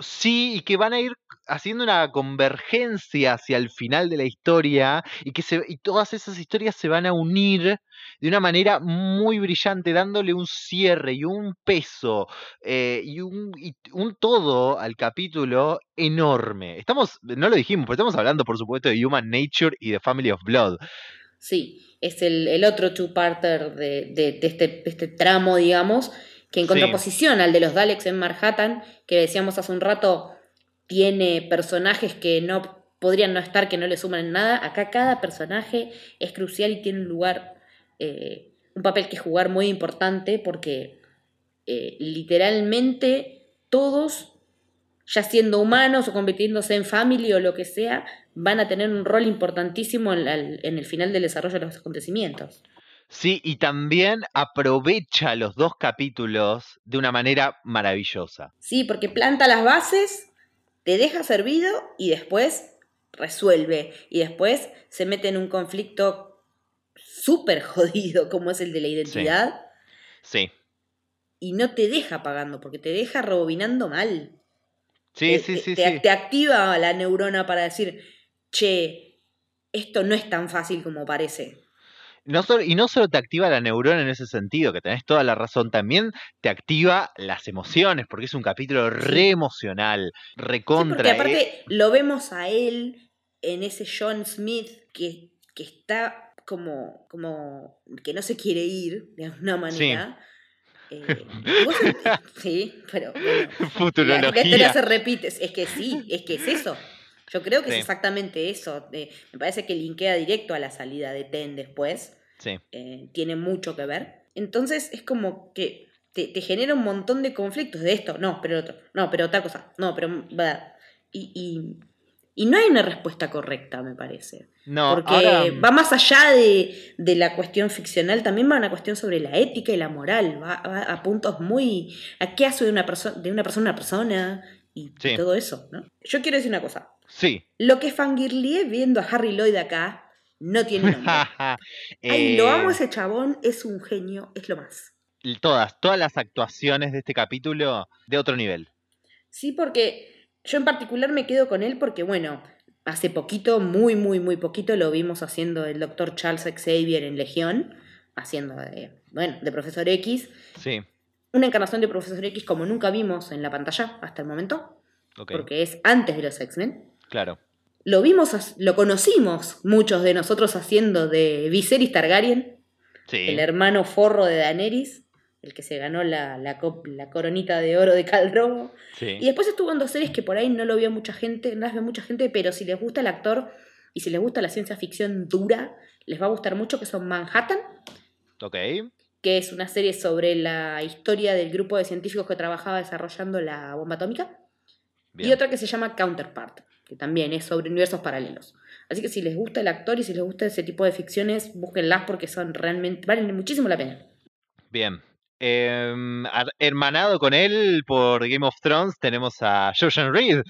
Sí, y que van a ir haciendo una convergencia hacia el final de la historia y que se, y todas esas historias se van a unir de una manera muy brillante, dándole un cierre y un peso eh, y, un, y un todo al capítulo enorme. Estamos, no lo dijimos, pero estamos hablando, por supuesto, de Human Nature y de Family of Blood. Sí, es el, el otro two-parter de, de- de este, de este tramo, digamos, que en Sí. contraposición al de los Daleks en Manhattan, que decíamos hace un rato, tiene personajes que no podrían no estar, que no le suman en nada. Acá cada personaje es crucial y tiene un lugar, eh, un papel que jugar muy importante porque eh, literalmente todos, ya siendo humanos o convirtiéndose en family o lo que sea, van a tener un rol importantísimo en, la- en el final del desarrollo de los acontecimientos. Sí, y también aprovecha los dos capítulos de una manera maravillosa. Sí, porque planta las bases, te deja servido y después resuelve. Y después se mete en un conflicto súper jodido como es el de la identidad Sí. y no te deja pagando porque te deja rebobinando mal. Sí, te, sí, sí, te- sí. te activa la neurona para decir, che, esto no es tan fácil como parece. No solo- y no solo te activa la neurona en ese sentido, que tenés toda la razón, también te activa las emociones, porque es un capítulo re emocional, Sí, recontra. porque eh, aparte lo vemos a él en ese John Smith que, que está como, como que no se quiere ir de alguna manera. Eh, vos sí, pero bueno, la, la futurología. historia se repite. Es que sí, es que es eso. Yo creo que Sí. es exactamente eso. Eh, me parece que linkea directo a la salida de Ten después. Sí, eh, tiene mucho que ver. Entonces es como que te, te genera un montón de conflictos de esto, no, pero otro, no, pero otra cosa, no, pero... Y, y, y no hay una respuesta correcta, me parece. no, Porque ahora, va más allá de, de la cuestión ficcional, también va a una cuestión sobre la ética y la moral, va, va a puntos muy... ¿A qué hace de una, perso- de una persona una persona? Y, y Sí. todo eso, ¿no? Yo quiero decir una cosa. Sí. Lo que fangirlié viendo a Harry Lloyd acá no tiene nombre. Ay, lo Eh, amo ese chabón, es un genio, es lo más. Todas, todas las actuaciones de este capítulo de otro nivel. Sí, porque yo en particular me quedo con él porque, bueno, hace poquito, muy, muy, muy poquito, lo vimos haciendo el doctor Charles Xavier en Legión, haciendo de, bueno, de Profesor X. Sí, Una encarnación de Profesor X como nunca vimos en la pantalla hasta el momento, porque es antes de los X-Men. Claro. Lo vimos, lo conocimos muchos de nosotros haciendo de Viserys Targaryen, Sí, el hermano forro de Daenerys, el que se ganó la, la, co- la coronita de oro de Khal Drogo. sí. Y después estuvo en dos series que por ahí no lo vio mucha gente, no las ve mucha gente, pero si les gusta el actor y si les gusta la ciencia ficción dura, les va a gustar mucho, que son Manhattan, Ok, que es una serie sobre la historia del grupo de científicos que trabajaba desarrollando la bomba atómica, bien. y otra que se llama Counterpart, que también es sobre universos paralelos. Así que si les gusta el actor y si les gusta ese tipo de ficciones, búsquenlas porque son realmente, valen muchísimo la pena. Bien. Em, hermanado con él por Game of Thrones tenemos a Jojen Reed,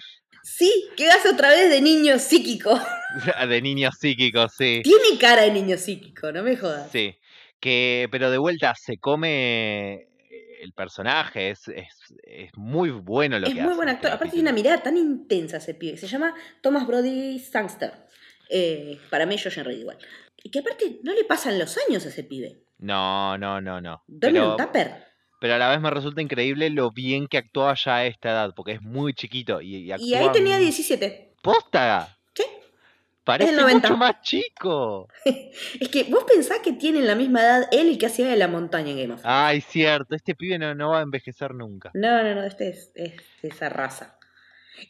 Sí, que hace otra vez de niño psíquico. de niño psíquico, sí. Tiene cara de niño psíquico, no me jodas. Sí. Que, pero de vuelta se come el personaje, es, es, es muy bueno lo es que muy hace buen en este actor. Aparte tiene una mirada tan intensa ese pibe. Se llama Thomas Brody Sangster. Eh, para mí, Jojen Reed igual. Y que aparte no le pasan los años a ese pibe. No, no, no, no. Pero, Tupper. pero a la vez me resulta increíble lo bien que actúa ya a esta edad, porque es muy chiquito y, y actúa Y ahí tenía muy- 17. ¡Posta! Parece del 90. mucho más chico. Es que vos pensás que tienen la misma edad él y el que hacía de la montaña en Game of Thrones. Ay, cierto, este pibe no, no va a envejecer nunca. No, no, no, este es, esa raza.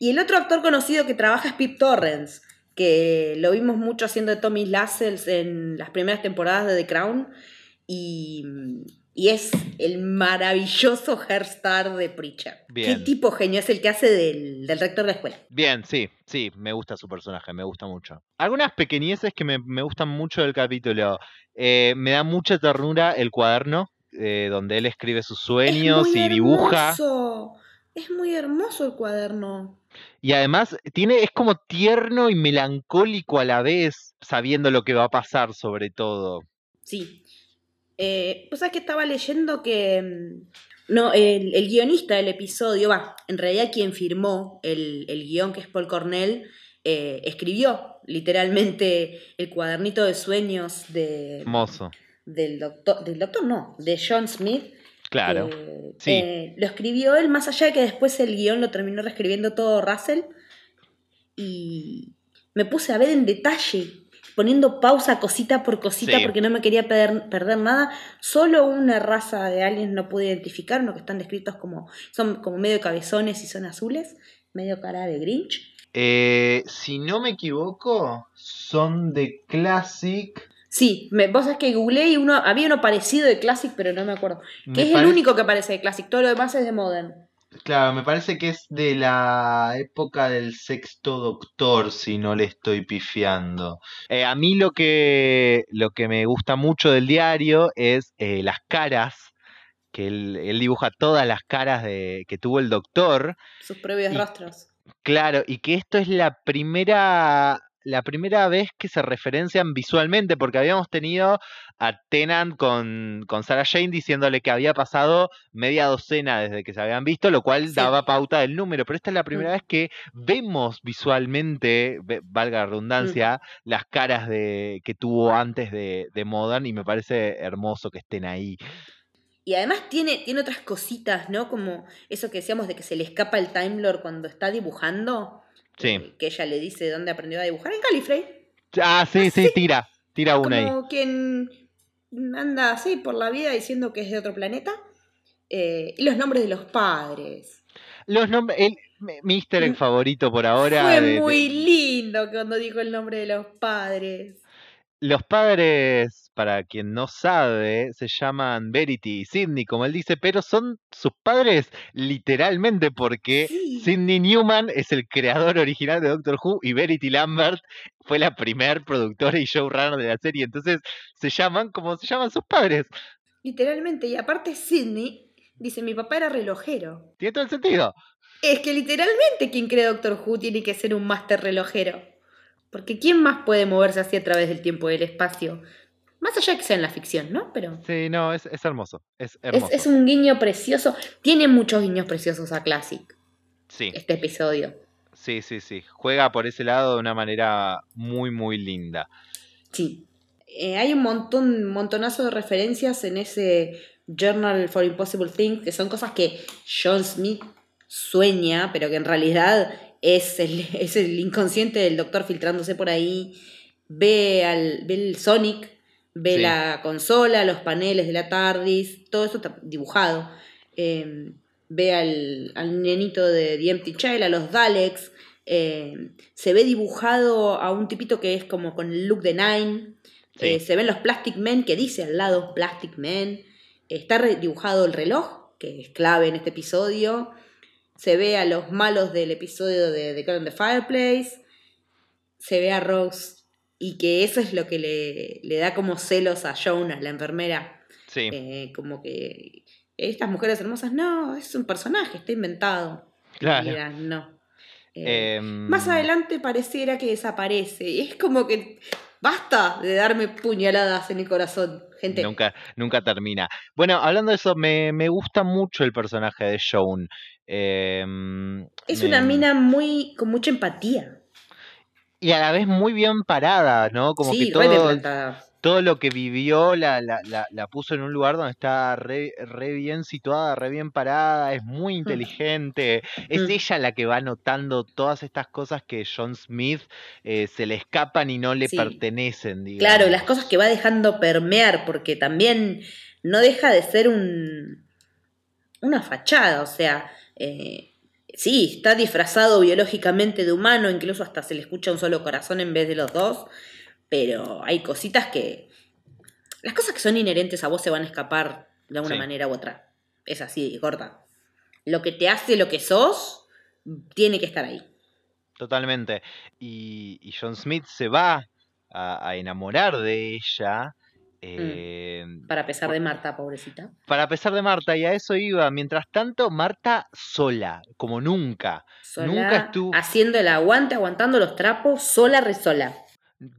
Y el otro actor conocido que trabaja es Pip Torrens, que lo vimos mucho haciendo de Tommy Lascelles en las primeras temporadas de The Crown. Y, y es el maravilloso Hairstar de Preacher. Bien. Qué tipo genio es el que hace del, del rector de la escuela. Bien, sí, sí, me gusta su personaje, me gusta mucho. Algunas pequeñeces que me, me gustan mucho del capítulo. Eh, me da mucha ternura el cuaderno, eh, donde él escribe sus sueños es muy y dibuja. hermoso. Es muy hermoso el cuaderno. Y además tiene, es como tierno y melancólico a la vez, sabiendo lo que va a pasar sobre todo. Sí. Eh, pues sabes que estaba leyendo que mm, no, el, el guionista del episodio, va, en realidad quien firmó el, el guion, que es Paul Cornell, eh, escribió literalmente el cuadernito de sueños de, Hermoso. del doctor, del doctor no, de John Smith. Claro. que, sí. eh, lo escribió él, más allá de que después el guion lo terminó reescribiendo todo Russell. Y me puse a ver en detalle, poniendo pausa cosita por cosita, Sí. porque no me quería perder, perder nada. Solo una raza de aliens no pude identificar, uno que están descritos como, son como medio cabezones y son azules, medio cara de Grinch. Eh, si no me equivoco, son de Classic. Sí, me, vos sabés que googleé y uno, había uno parecido de Classic, pero no me acuerdo. Que Me es el único que aparece de Classic, todo lo demás es de Modern. Claro, me parece que es de la época del sexto doctor, si no le estoy pifiando. Eh, a mí lo que, lo que me gusta mucho del diario es eh, las caras, que él, él dibuja todas las caras de, que tuvo el doctor. Sus previos Y- rostros. Claro, y que esto es la primera, la primera vez que se referencian visualmente, porque habíamos tenido a Tennant con, con Sarah Jane diciéndole que había pasado media docena desde que se habían visto, lo cual Sí. daba pauta del número, pero esta es la primera Mm. vez que vemos visualmente, valga la redundancia, las caras de, que tuvo antes de, de Modern, y me parece hermoso que estén ahí. Y además tiene, tiene otras cositas, ¿no? Como eso que decíamos de que se le escapa el Time Lord cuando está dibujando. Sí. eh, que ella le dice dónde aprendió a dibujar en Gallifrey. Ah, sí, sí, tira, tira una ahí. Como quien anda así por la vida diciendo que es de otro planeta. Eh, y los nombres de los padres. Los nombres, el, mi- easter egg favorito por ahora. Mm. Fue de- de- muy lindo cuando dijo el nombre de los padres. Los padres, para quien no sabe, se llaman Verity y Sidney, como él dice, pero son sus padres literalmente porque Sí. Sidney Newman es el creador original de Doctor Who y Verity Lambert fue la primer productora y showrunner de la serie. Entonces se llaman como se llaman sus padres. Literalmente. Y aparte Sidney dice, mi papá era relojero. Tiene todo el sentido. Es que literalmente quien cree Doctor Who tiene que ser un máster relojero. Porque ¿quién más puede moverse así a través del tiempo y del espacio? Más allá de que sea en la ficción, ¿no? Pero Sí, no, es, es hermoso. Es es, hermoso. es un guiño precioso. Tiene muchos guiños preciosos a Classic, Sí, este episodio. sí, sí, sí. Juega por ese lado de una manera muy, muy linda. Sí. Eh, hay un montón, montonazo de referencias en ese Journal for Impossible Things, que son cosas que John Smith sueña, pero que en realidad es el, es el inconsciente del doctor filtrándose por ahí. Ve, al, ve el Sonic, ve Sí. la consola, los paneles de la TARDIS, todo eso está dibujado. Eh, ve al, al nenito de The Empty Child, a los Daleks. eh, se ve dibujado a un tipito que es como con el look de Nine. Sí. Eh, se ven los Plastic Men, que dice al lado Plastic Men. Está dibujado el reloj, que es clave en este episodio. Se ve a los malos del episodio de The Girl in the Fireplace. Se ve a Rose. Y que eso es lo que le, le da como celos a Jonah, la enfermera. Sí. Eh, como que estas mujeres hermosas, no, es un personaje, está inventado. Claro. Mira, no. Eh, Em, más adelante pareciera que desaparece. Y es como que basta de darme puñaladas en el corazón, gente. Nunca, nunca termina. Bueno, hablando de eso, me, me gusta mucho el personaje de Joan. Em, es una mina muy con mucha empatía. Y a la vez muy bien parada, ¿no? Como sí, que todo, todo lo que vivió la, la, la, la puso en un lugar donde está re, re bien situada, re bien parada, es muy inteligente. Es Mm. ella la que va notando todas estas cosas que John Smith eh, se le escapan y no le Sí. pertenecen, digamos. Claro, las cosas que va dejando permear, porque también no deja de ser un una fachada, o sea, eh, sí, está disfrazado biológicamente de humano, incluso hasta se le escucha un solo corazón en vez de los dos, pero hay cositas que... Las cosas que son inherentes a vos se van a escapar de alguna Sí. manera u otra. Es así, corta. Lo que te hace lo que sos, tiene que estar ahí. Totalmente. Y, y John Smith se va a, a enamorar de ella. Eh, Para pesar de Marta, pobrecita. para pesar de Marta, y a eso iba. Mientras tanto, Marta sola, como nunca. Sola, Nunca estuvo- haciendo el aguante, aguantando los trapos, sola, resola.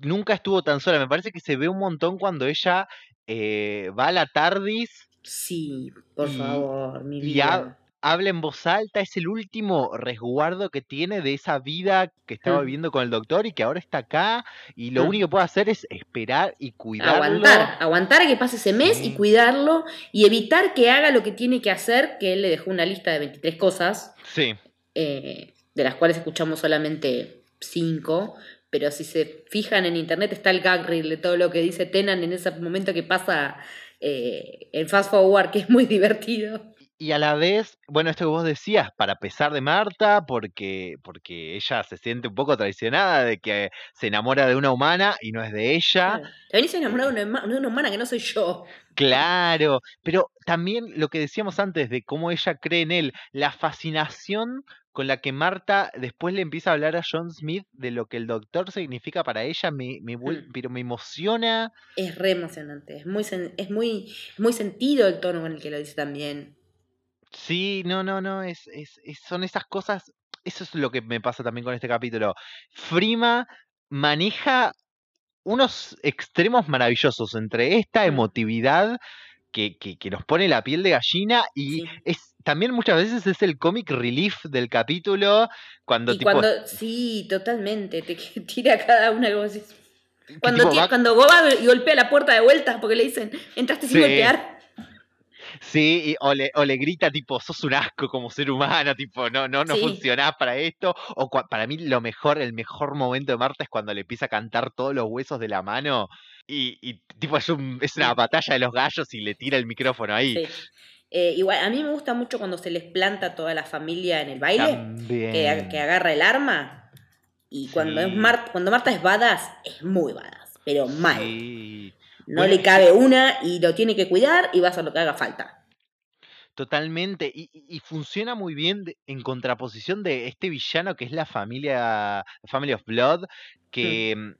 Nunca estuvo tan sola. Me parece que se ve un montón cuando ella eh, va a la TARDIS, Sí, por Y- favor, mi y vida. Ha- habla en voz alta. Es el último resguardo que tiene de esa vida que estaba Mm. viviendo con el doctor y que ahora está acá. Y lo Mm. único que puede hacer es esperar y cuidarlo. Aguantar, aguantar a que pase ese mes Sí. y cuidarlo y evitar que haga lo que tiene que hacer, que él le dejó una lista de 23 cosas, Sí. eh, de las cuales escuchamos solamente 5, pero si se fijan en internet está el gag reel de todo lo que dice Tenan en ese momento que pasa eh, en Fast Forward, que es muy divertido. Y a la vez, bueno, esto que vos decías, para pesar de Marta, porque, porque ella se siente un poco traicionada de que se enamora de una humana y no es de ella. Claro. Te venís a enamorar de una, de una humana que no soy yo. Claro, pero también lo que decíamos antes de cómo ella cree en él, la fascinación con la que Marta después le empieza a hablar a John Smith de lo que el doctor significa para ella, me, me Mm. pero me emociona. Es re emocionante, es muy, sen- es muy, es muy sentido el tono con el que lo dice también. Sí, no, no, no, es, es, es- son esas cosas, eso es lo que me pasa también con este capítulo. Frima maneja unos extremos maravillosos entre esta Mm. emotividad que, que, que nos pone la piel de gallina y Sí. es también muchas veces es el comic relief del capítulo cuando Y tipo, cuando, sí, totalmente, te tira cada una como que Cuando, tipo ti- va- cuando Boba y golpea la puerta de vuelta porque le dicen, entraste sin Sí. golpear. Sí, y- o, le, o le grita tipo, sos un asco como ser humano, tipo, no, no, no Sí. funcionás para esto. O para mí lo mejor, el mejor momento de Marta es cuando le empieza a cantar todos los huesos de la mano y, y, tipo es, un- es una Sí. batalla de los gallos y le tira el micrófono ahí. Sí. Eh, igual, a mí me gusta mucho cuando se les planta toda la familia en el baile, que, que agarra el arma. Y cuando, es. Mar- cuando Marta es badass, es muy badass, pero mal. No Bueno, le cabe una y lo tiene que cuidar y va a hacer lo que haga falta. totalmente. Y, funciona muy bien en contraposición de este villano que es la familia, Family of Blood, que, mm,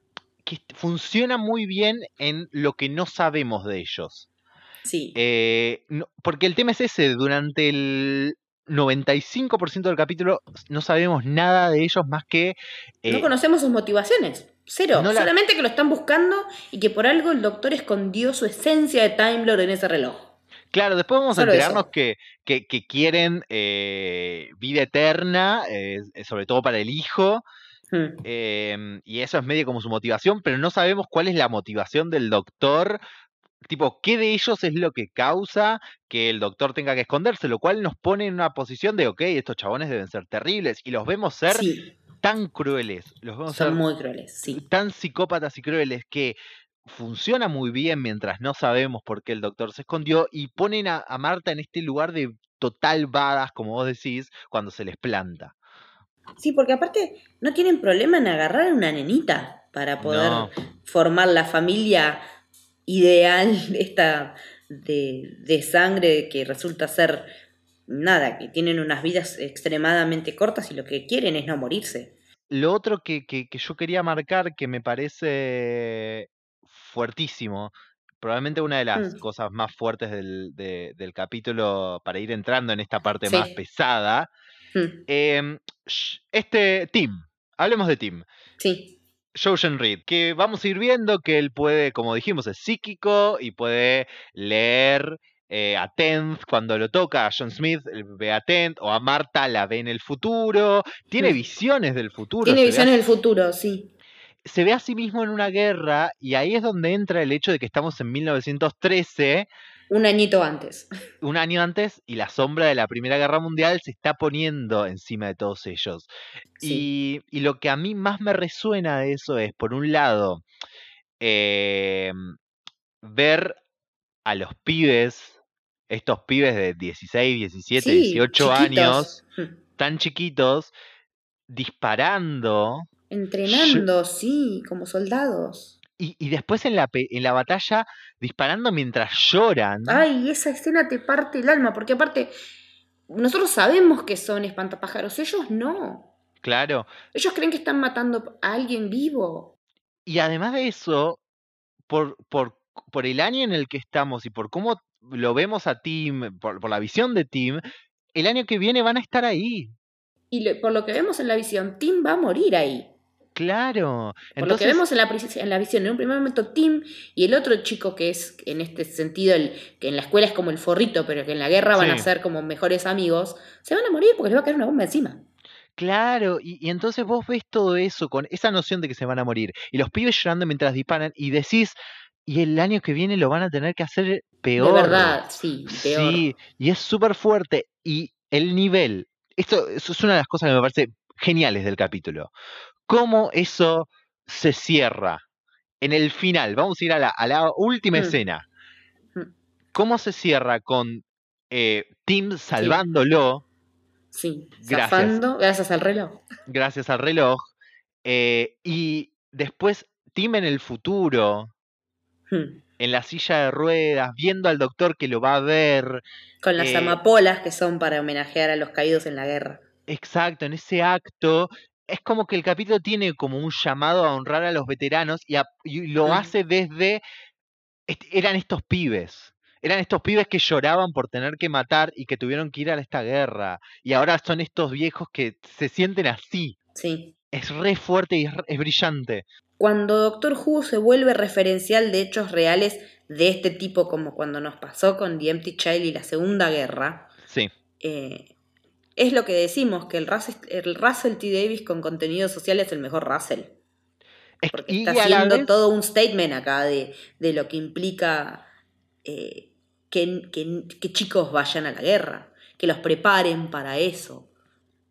que funciona muy bien en lo que no sabemos de ellos. Sí. Eh, no- porque el tema es ese, durante el 95% del capítulo no sabemos nada de ellos más que... eh, no conocemos sus motivaciones. Cero. no la- Solamente que lo están buscando y que por algo el doctor escondió su esencia de Time Lord en ese reloj. claro, después vamos a Solo enterarnos que, que, que quieren eh, vida eterna, eh, sobre todo para el hijo, Hmm. y eso es medio como su motivación, pero no sabemos cuál es la motivación del doctor. Tipo, ¿qué de ellos es lo que causa que el doctor tenga que esconderse? Lo cual nos pone en una posición de, ok, estos chabones deben ser terribles. Y los vemos ser Sí, tan crueles, los vemos ser son muy crueles, sí. tan psicópatas y crueles que funciona muy bien mientras no sabemos por qué el doctor se escondió y ponen a, a Marta en este lugar de total badas, como vos decís, cuando se les planta. Sí, porque aparte no tienen problema en agarrar a una nenita para poder No. formar la familia ideal esta de, de sangre que resulta ser nada, que tienen unas vidas extremadamente cortas y lo que quieren es no morirse. Lo otro que, que- que yo quería marcar que me parece fuertísimo, probablemente una de las Mm. cosas más fuertes del, de- del capítulo para ir entrando en esta parte Sí. más pesada, Hmm, em, este Tim, hablemos de Tim. Sí, Jojen Reed, que vamos a ir viendo que él puede, como dijimos, es psíquico y puede leer eh, a Tenth cuando lo toca, a John Smith él ve a Tenth, o a Marta la ve en el futuro, tiene visiones del futuro. tiene ve visiones del futuro, sí. se ve a sí mismo en una guerra y ahí es donde entra el hecho de que estamos en 1913, Un añito antes. un año antes, y la sombra de la Primera Guerra Mundial se está poniendo encima de todos ellos. Sí. Y, y lo que a mí más me resuena de eso es, por un lado, eh, ver a los pibes, estos pibes de 16, 17, Sí, 18 años, chiquitos. Hmm. tan chiquitos, disparando. Entrenando, sí, como soldados. Y, y después en la, en la batalla disparando mientras lloran. Ay, esa escena te parte el alma, porque aparte, nosotros sabemos que son espantapájaros, ellos no. Claro. Ellos creen que están matando a alguien vivo. Y además de eso, por, por, por el año en el que estamos y por cómo lo vemos a Tim, por, por la visión de Tim, el año que viene van a estar ahí. Y por lo que vemos en la visión, Tim va a morir ahí. Claro. Por lo que vemos en la, pri- en la visión, en un primer momento Tim y el otro chico que es en este sentido, el, que en la escuela es como el forrito, pero que en la guerra van a ser como mejores amigos, se van a morir porque les va a caer una bomba encima. Claro, y, y entonces vos ves todo eso con esa noción de que se van a morir y los pibes llorando mientras disparan y decís, y el año que viene lo van a tener que hacer peor. De verdad, sí, peor. Sí, y es súper fuerte. Y el nivel, esto, es una de las cosas que me parece geniales del capítulo. Cómo eso se cierra en el final. Vamos a ir a la, a la última Mm. escena. Mm. Cómo se cierra con eh, Tim salvándolo Sí, Gracias. zafando gracias al reloj. gracias al reloj. eh, y después Tim en el futuro, Hmm. en la silla de ruedas, viendo al doctor que lo va a ver. Con las Eh, amapolas que son para homenajear a los caídos en la guerra. Exacto, en ese acto. Es como que el capítulo tiene como un llamado a honrar a los veteranos y, a- y lo hace desde... est- Eran estos pibes. Eran estos pibes que lloraban por tener que matar y que tuvieron que ir a esta guerra. Y ahora son estos viejos que se sienten así. Sí. Es re fuerte y es brillante. Cuando Doctor Who se vuelve referencial de hechos reales de este tipo, como cuando nos pasó con The Empty Child y la Segunda Guerra, Sí, eh, es lo que decimos, que el Russell, el Russell T. Davis con contenido social es el mejor Russell. Porque y está haciendo vez- todo un statement acá de, de lo que implica eh, que, que- que chicos vayan a la guerra, que los preparen para eso.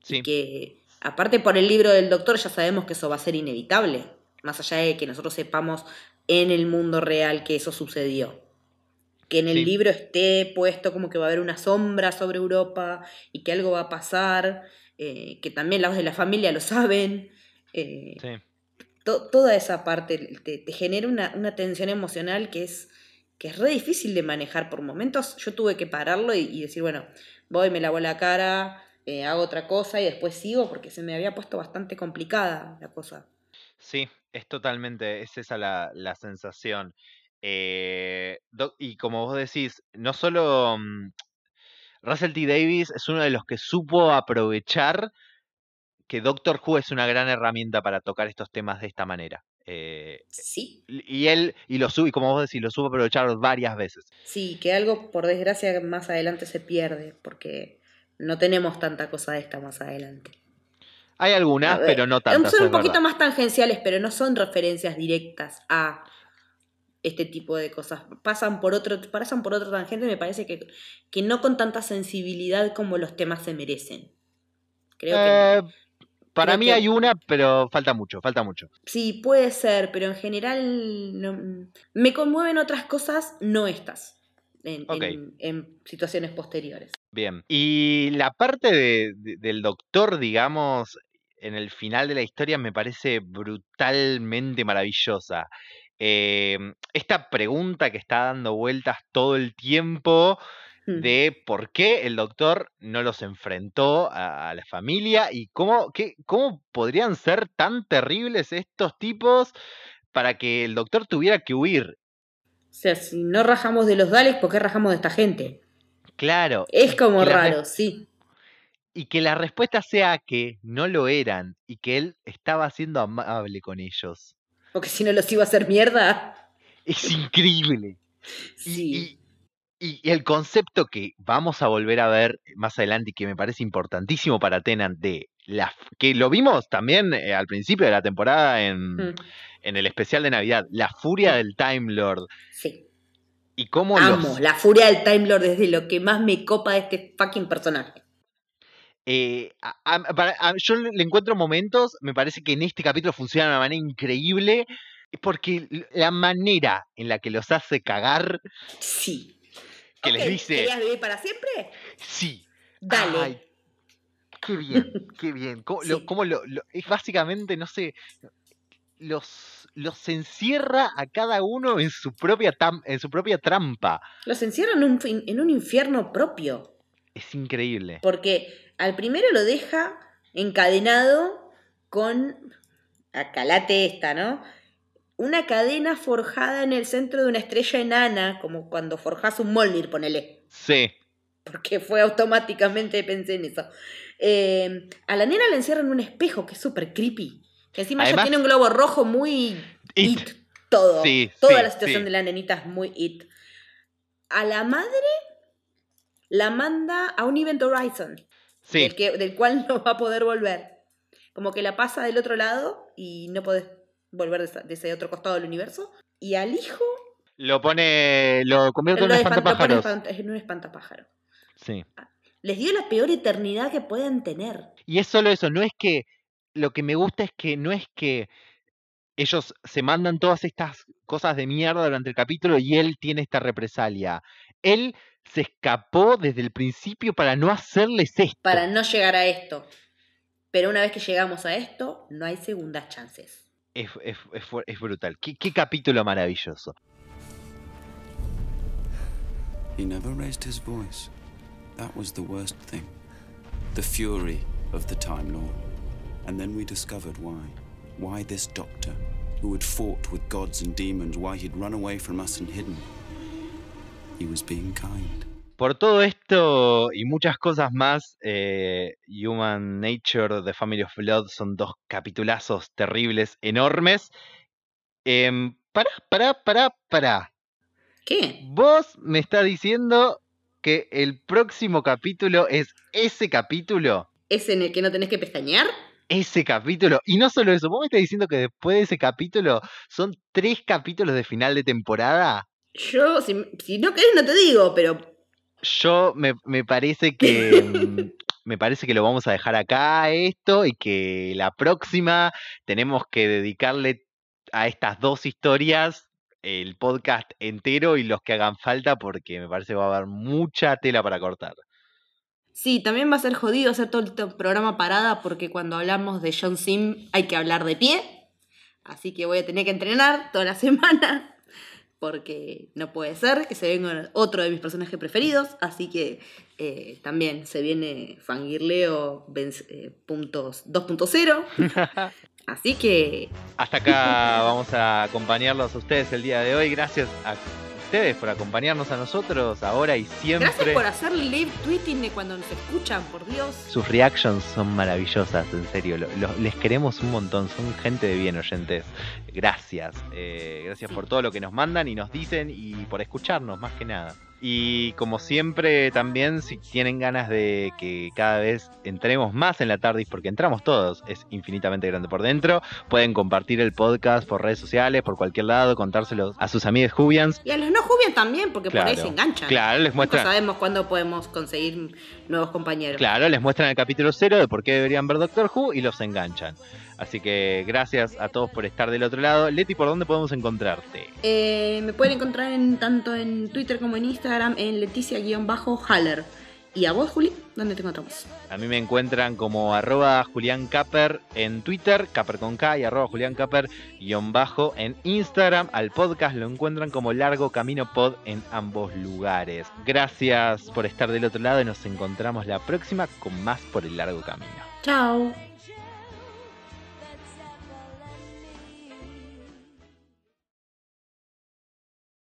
sí, Y que, aparte por el libro del doctor, ya sabemos que eso va a ser inevitable, más allá de que nosotros sepamos en el mundo real que eso sucedió. Que en el Sí. libro esté puesto como que va a haber una sombra sobre Europa y que algo va a pasar, eh, que también los de la familia lo saben. eh, sí. to- toda esa parte te, te genera una, una tensión emocional que es, que es re difícil de manejar por momentos. Yo tuve que pararlo y, y decir, bueno, voy, me lavo la cara, eh, hago otra cosa y después sigo porque se me había puesto bastante complicada la cosa. Sí, es totalmente, es esa la, la sensación. Eh, y como vos decís, no solo mm, Russell T. Davis es uno de los que supo aprovechar que Doctor Who es una gran herramienta para tocar estos temas de esta manera. Eh, Sí, y él, y lo supo, y como vos decís, lo supo aprovechar varias veces. sí, que algo por desgracia más adelante se pierde porque no tenemos tanta cosa de esta más adelante. Hay algunas, ver, pero no tantas. Son un poquito verdad. más tangenciales, pero no son referencias directas a este tipo de cosas. Pasan por otro, pasan por otro tangente, me parece que, que no con tanta sensibilidad como los temas se merecen. Creo que Eh, para creo mí que- hay una, pero falta mucho, falta mucho. sí, puede ser, pero en general no- me conmueven otras cosas, no estas, en, en- en situaciones posteriores. Bien. Y la parte de- de- del doctor, digamos, en el final de la historia me parece brutalmente maravillosa. Eh, esta pregunta que está dando vueltas todo el tiempo Hmm. de por qué el doctor no los enfrentó a, a la familia y cómo, qué- cómo podrían ser tan terribles estos tipos para que el doctor tuviera que huir. O sea, si no rajamos de los Daleks, ¿por qué rajamos de esta gente? Claro. Es como re- raro, sí. y que la respuesta sea que no lo eran y que él estaba siendo amable con ellos. Porque si no los iba a hacer mierda. Es increíble. Sí. y- y el concepto que vamos a volver a ver más adelante y que me parece importantísimo para Tenant de la, que lo vimos también eh, al principio de la temporada en, Mm, en el especial de Navidad, la furia del Time Lord. Sí. Y cómo Amo los, la furia del Time Lord desde lo que más me copa de este fucking personaje. Eh, a- a- para- a- yo le encuentro momentos, me parece que en este capítulo funciona de una manera increíble, porque la manera en la que los hace cagar, Sí. que les dice, ¿Querías vivir para siempre? sí, Dale. Ay, qué bien, qué bien. Cómo, lo- cómo lo- lo- es básicamente, no sé, los, los encierra a cada uno en su propia, tam- en su propia trampa. Los encierran en un, en un infierno propio. Es increíble. Porque al primero lo deja encadenado con. Acalate esta, ¿no? Una cadena forjada en el centro de una estrella enana, como cuando forjas un Molnir, ponele. Sí, Porque fue automáticamente, pensé en eso. Eh, a la nena la encierran en un espejo, que es súper creepy. Que encima Además- ella tiene un globo rojo muy It. it. Todo. Sí, Toda sí, la situación sí. de la nenita es muy it. A la madre la manda a un Event Horizon, sí. del, que- del cual no va a poder volver. Como que la pasa del otro lado y no podés volver de, esa- de ese otro costado del universo. Y al hijo Lo pone, lo convierte en un espantapájaros. espanta- en un espantapájaro. Sí. Les dio la peor eternidad que puedan tener. Y es solo eso, no es que, lo que me gusta es que no es que ellos se mandan todas estas cosas de mierda durante el capítulo y él tiene esta represalia. Él se escapó desde el principio para no hacerles esto. Para no llegar a esto. Pero una vez que llegamos a esto, no hay segundas chances. Es, es- es es brutal. ¿Qué, qué capítulo maravilloso. He never raised his voice. That was the worst thing. The fury of the Time Lord. And then we discovered why. Why this doctor, who had fought with gods and demons, why he'd run away from us and hidden. He was being kind. Por todo esto y muchas cosas más, eh, Human Nature, The Family of Blood son dos capitulazos terribles, enormes. Em, pará, pará, pará, pará. ¿Qué? Vos me estás diciendo que el próximo capítulo es ese capítulo. ¿Es en el que no tenés que pestañear? Ese capítulo. Y no solo eso, vos me estás diciendo que después de ese capítulo son tres capítulos de final de temporada. Yo, si, si no querés, no te digo, pero Yo me, me parece que. Me parece que lo vamos a dejar acá esto y que la próxima tenemos que dedicarle a estas dos historias el podcast entero y los que hagan falta porque me parece que va a haber mucha tela para cortar. sí, también va a ser jodido hacer todo el programa parada porque cuando hablamos de John Sim hay que hablar de pie. Así que voy a tener que entrenar toda la semana porque no puede ser que se venga otro de mis personajes preferidos. Así que eh, también se viene Fangirleo venc- eh, puntos 2.0. Así que Hasta acá vamos a acompañarlos a ustedes el día de hoy. Gracias a ustedes por acompañarnos a nosotros ahora y siempre. gracias por hacer live tweeting de cuando nos escuchan, por Dios. Sus reactions son maravillosas, en serio. lo- lo- les queremos un montón, son gente de bien oyentes. Gracias. eh, gracias por todo lo que nos mandan y nos dicen y por escucharnos, más que nada. Y como siempre, también si tienen ganas de que cada vez entremos más en la TARDIS, porque entramos todos, es infinitamente grande por dentro, pueden compartir el podcast por redes sociales, por cualquier lado, contárselos a sus amigos Jubians. Y a los no Jubian también, porque por ahí se enganchan. Claro, les muestran. sabemos cuándo podemos conseguir nuevos compañeros. Claro, les muestran el capítulo cero de por qué deberían ver Doctor Who y los enganchan. Así que gracias a todos por estar del otro lado. Leti, ¿por dónde podemos encontrarte? Eh, me pueden encontrar en, tanto en Twitter como en Instagram en Leticia-Haller. ¿Y a vos, Juli? ¿Dónde te encontramos? A mí me encuentran como arroba Julián Caper en Twitter, Caper con K y arroba Julián Caper guion bajo en Instagram. Al podcast lo encuentran como Largo Camino Pod en ambos lugares. Gracias por estar del otro lado y nos encontramos la próxima con más por el largo camino. Chao.